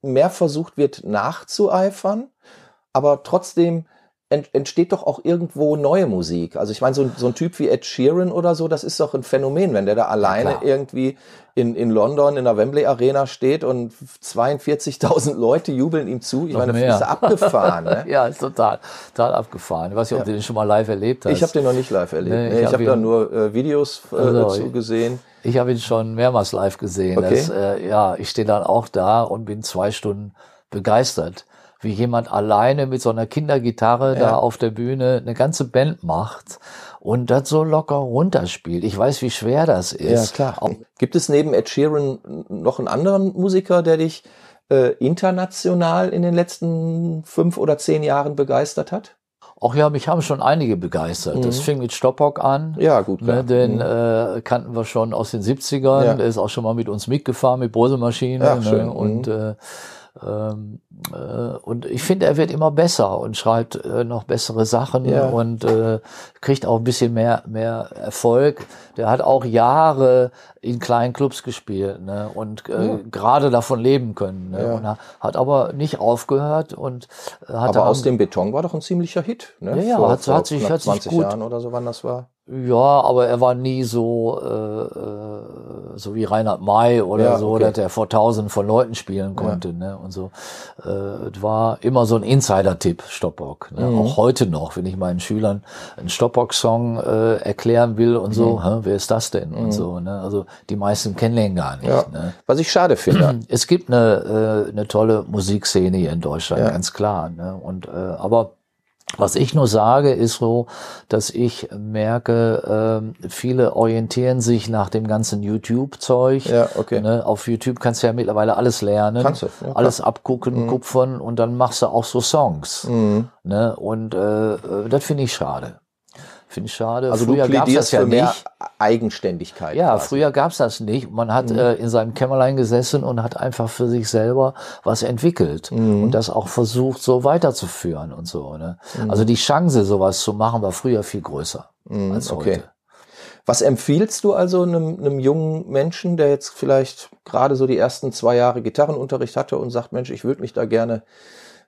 mehr versucht wird nachzueifern, aber trotzdem entsteht doch auch irgendwo neue Musik. Also ich meine, so, so, ein Typ wie Ed Sheeran oder so, das ist doch ein Phänomen, wenn der da alleine ja, irgendwie in, in London in der Wembley Arena steht und 42.000 Leute jubeln ihm zu. Ich Noch meine, mehr. das ist abgefahren. Ne? ja, ist total, total abgefahren. Ich weiß nicht, ob ja. du den schon mal live erlebt hast. Ich habe den noch nicht live erlebt. Nee, ich ich habe hab da nur äh, Videos äh, also, dazu gesehen. Ich habe ihn schon mehrmals live gesehen. Okay. Das, äh, ja, ich stehe dann auch da und bin zwei Stunden begeistert wie jemand alleine mit so einer Kindergitarre ja. da auf der Bühne eine ganze Band macht und das so locker runterspielt. Ich weiß, wie schwer das ist. Ja, klar. Gibt es neben Ed Sheeran noch einen anderen Musiker, der dich äh, international in den letzten fünf oder zehn Jahren begeistert hat? Ach ja, mich haben schon einige begeistert. Mhm. Das fing mit Stoppock an. Ja, gut. Ne, den mhm. äh, kannten wir schon aus den 70ern. Ja. Der ist auch schon mal mit uns mitgefahren mit Brosemaschine. Ja, ne? Und mhm. äh, ähm, äh, und ich finde, er wird immer besser und schreibt äh, noch bessere Sachen ja. und äh, kriegt auch ein bisschen mehr, mehr Erfolg. Der hat auch Jahre in kleinen Clubs gespielt ne? und äh, ja. gerade davon leben können. Ne? Ja. Und hat aber nicht aufgehört und hat Aber aus dem Beton war doch ein ziemlicher Hit. Ne? Ja, ja, vor, hat, vor hat sich, hat 20 sich gut, Jahren oder so, wann das war. Ja, aber er war nie so, äh, äh, so wie Reinhard May oder ja, so, okay. dass er vor tausend von Leuten spielen konnte. Ja. Ne? Und so. Äh, war immer so ein Insider-Tipp, Stoppock. Ne? Mhm. Auch heute noch, wenn ich meinen Schülern einen Stoppock-Song äh, erklären will und so, mhm. hä, wer ist das denn? Mhm. Und so. Ne? Also die meisten kennen den gar nicht. Ja. Ne? Was ich schade finde. Es gibt eine, äh, eine tolle Musikszene hier in Deutschland, ganz klar. Ne? Und äh, aber was ich nur sage, ist so, dass ich merke, äh, viele orientieren sich nach dem ganzen YouTube-Zeug. Ja, okay. Ne? Auf YouTube kannst du ja mittlerweile alles lernen, kannst du, ja, alles abgucken, mhm. kupfern und dann machst du auch so Songs. Mhm. Ne? Und äh, äh das finde ich schade. Finde ich schade. Also früher gab es das ja nicht. Eigenständigkeit. Ja, quasi. früher gab es das nicht. Man hat mhm. äh, in seinem Kämmerlein gesessen und hat einfach für sich selber was entwickelt mhm. und das auch versucht, so weiterzuführen und so. Ne? Mhm. Also die Chance, sowas zu machen, war früher viel größer mhm, als heute. Okay. Was empfiehlst du also einem, einem jungen Menschen, der jetzt vielleicht gerade so die ersten zwei Jahre Gitarrenunterricht hatte und sagt, Mensch, ich würde mich da gerne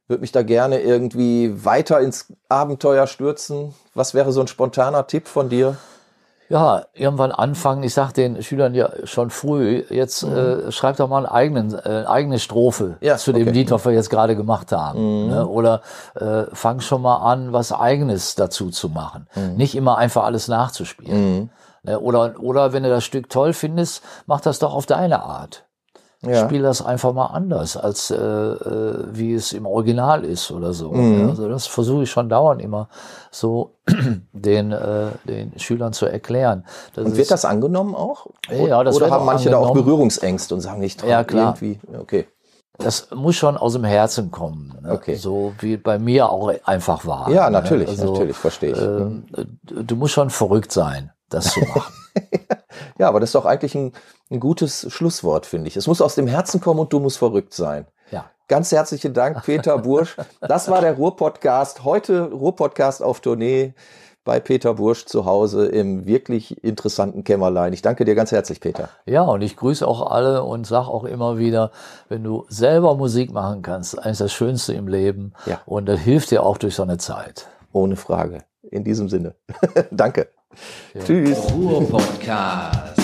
würde mich da gerne irgendwie weiter ins Abenteuer stürzen. Was wäre so ein spontaner Tipp von dir? Ja, irgendwann anfangen. Ich sage den Schülern ja schon früh, jetzt mhm. äh, schreib doch mal einen eigenen, äh, eigene Strophe ja, zu dem okay. Lied, was wir jetzt gerade gemacht haben. Mhm. Ne? Oder äh, fang schon mal an, was Eigenes dazu zu machen. Mhm. Nicht immer einfach alles nachzuspielen. Mhm. Ne? Oder, oder wenn du das Stück toll findest, mach das doch auf deine Art ja. spiel das einfach mal anders, als äh, äh, wie es im Original ist oder so. Mhm. Also das versuche ich schon dauernd immer so den, äh, den Schülern zu erklären. Das und wird das angenommen auch? Ja, das Oder haben manche da auch Berührungsängste und sagen, ich ja, klar. irgendwie, okay. Das muss schon aus dem Herzen kommen. Ne? Okay. So wie bei mir auch einfach war. Ja, ne? natürlich, ne? also, natürlich, verstehe ich. Äh, du musst schon verrückt sein, das zu machen. ja, aber das ist doch eigentlich ein, ein gutes Schlusswort, finde ich. Es muss aus dem Herzen kommen und du musst verrückt sein. Ja. Ganz herzlichen Dank, Peter Bursch. Das war der Ruhr-Podcast. Heute Ruhr-Podcast auf Tournee bei Peter Bursch zu Hause im wirklich interessanten Kämmerlein. Ich danke dir ganz herzlich, Peter. Ja, und ich grüße auch alle und sage auch immer wieder, wenn du selber Musik machen kannst, eines das Schönste im Leben. Ja. Und das hilft dir auch durch so eine Zeit. Ohne Frage. In diesem Sinne. danke. Tschüss. Ruhr Podcast.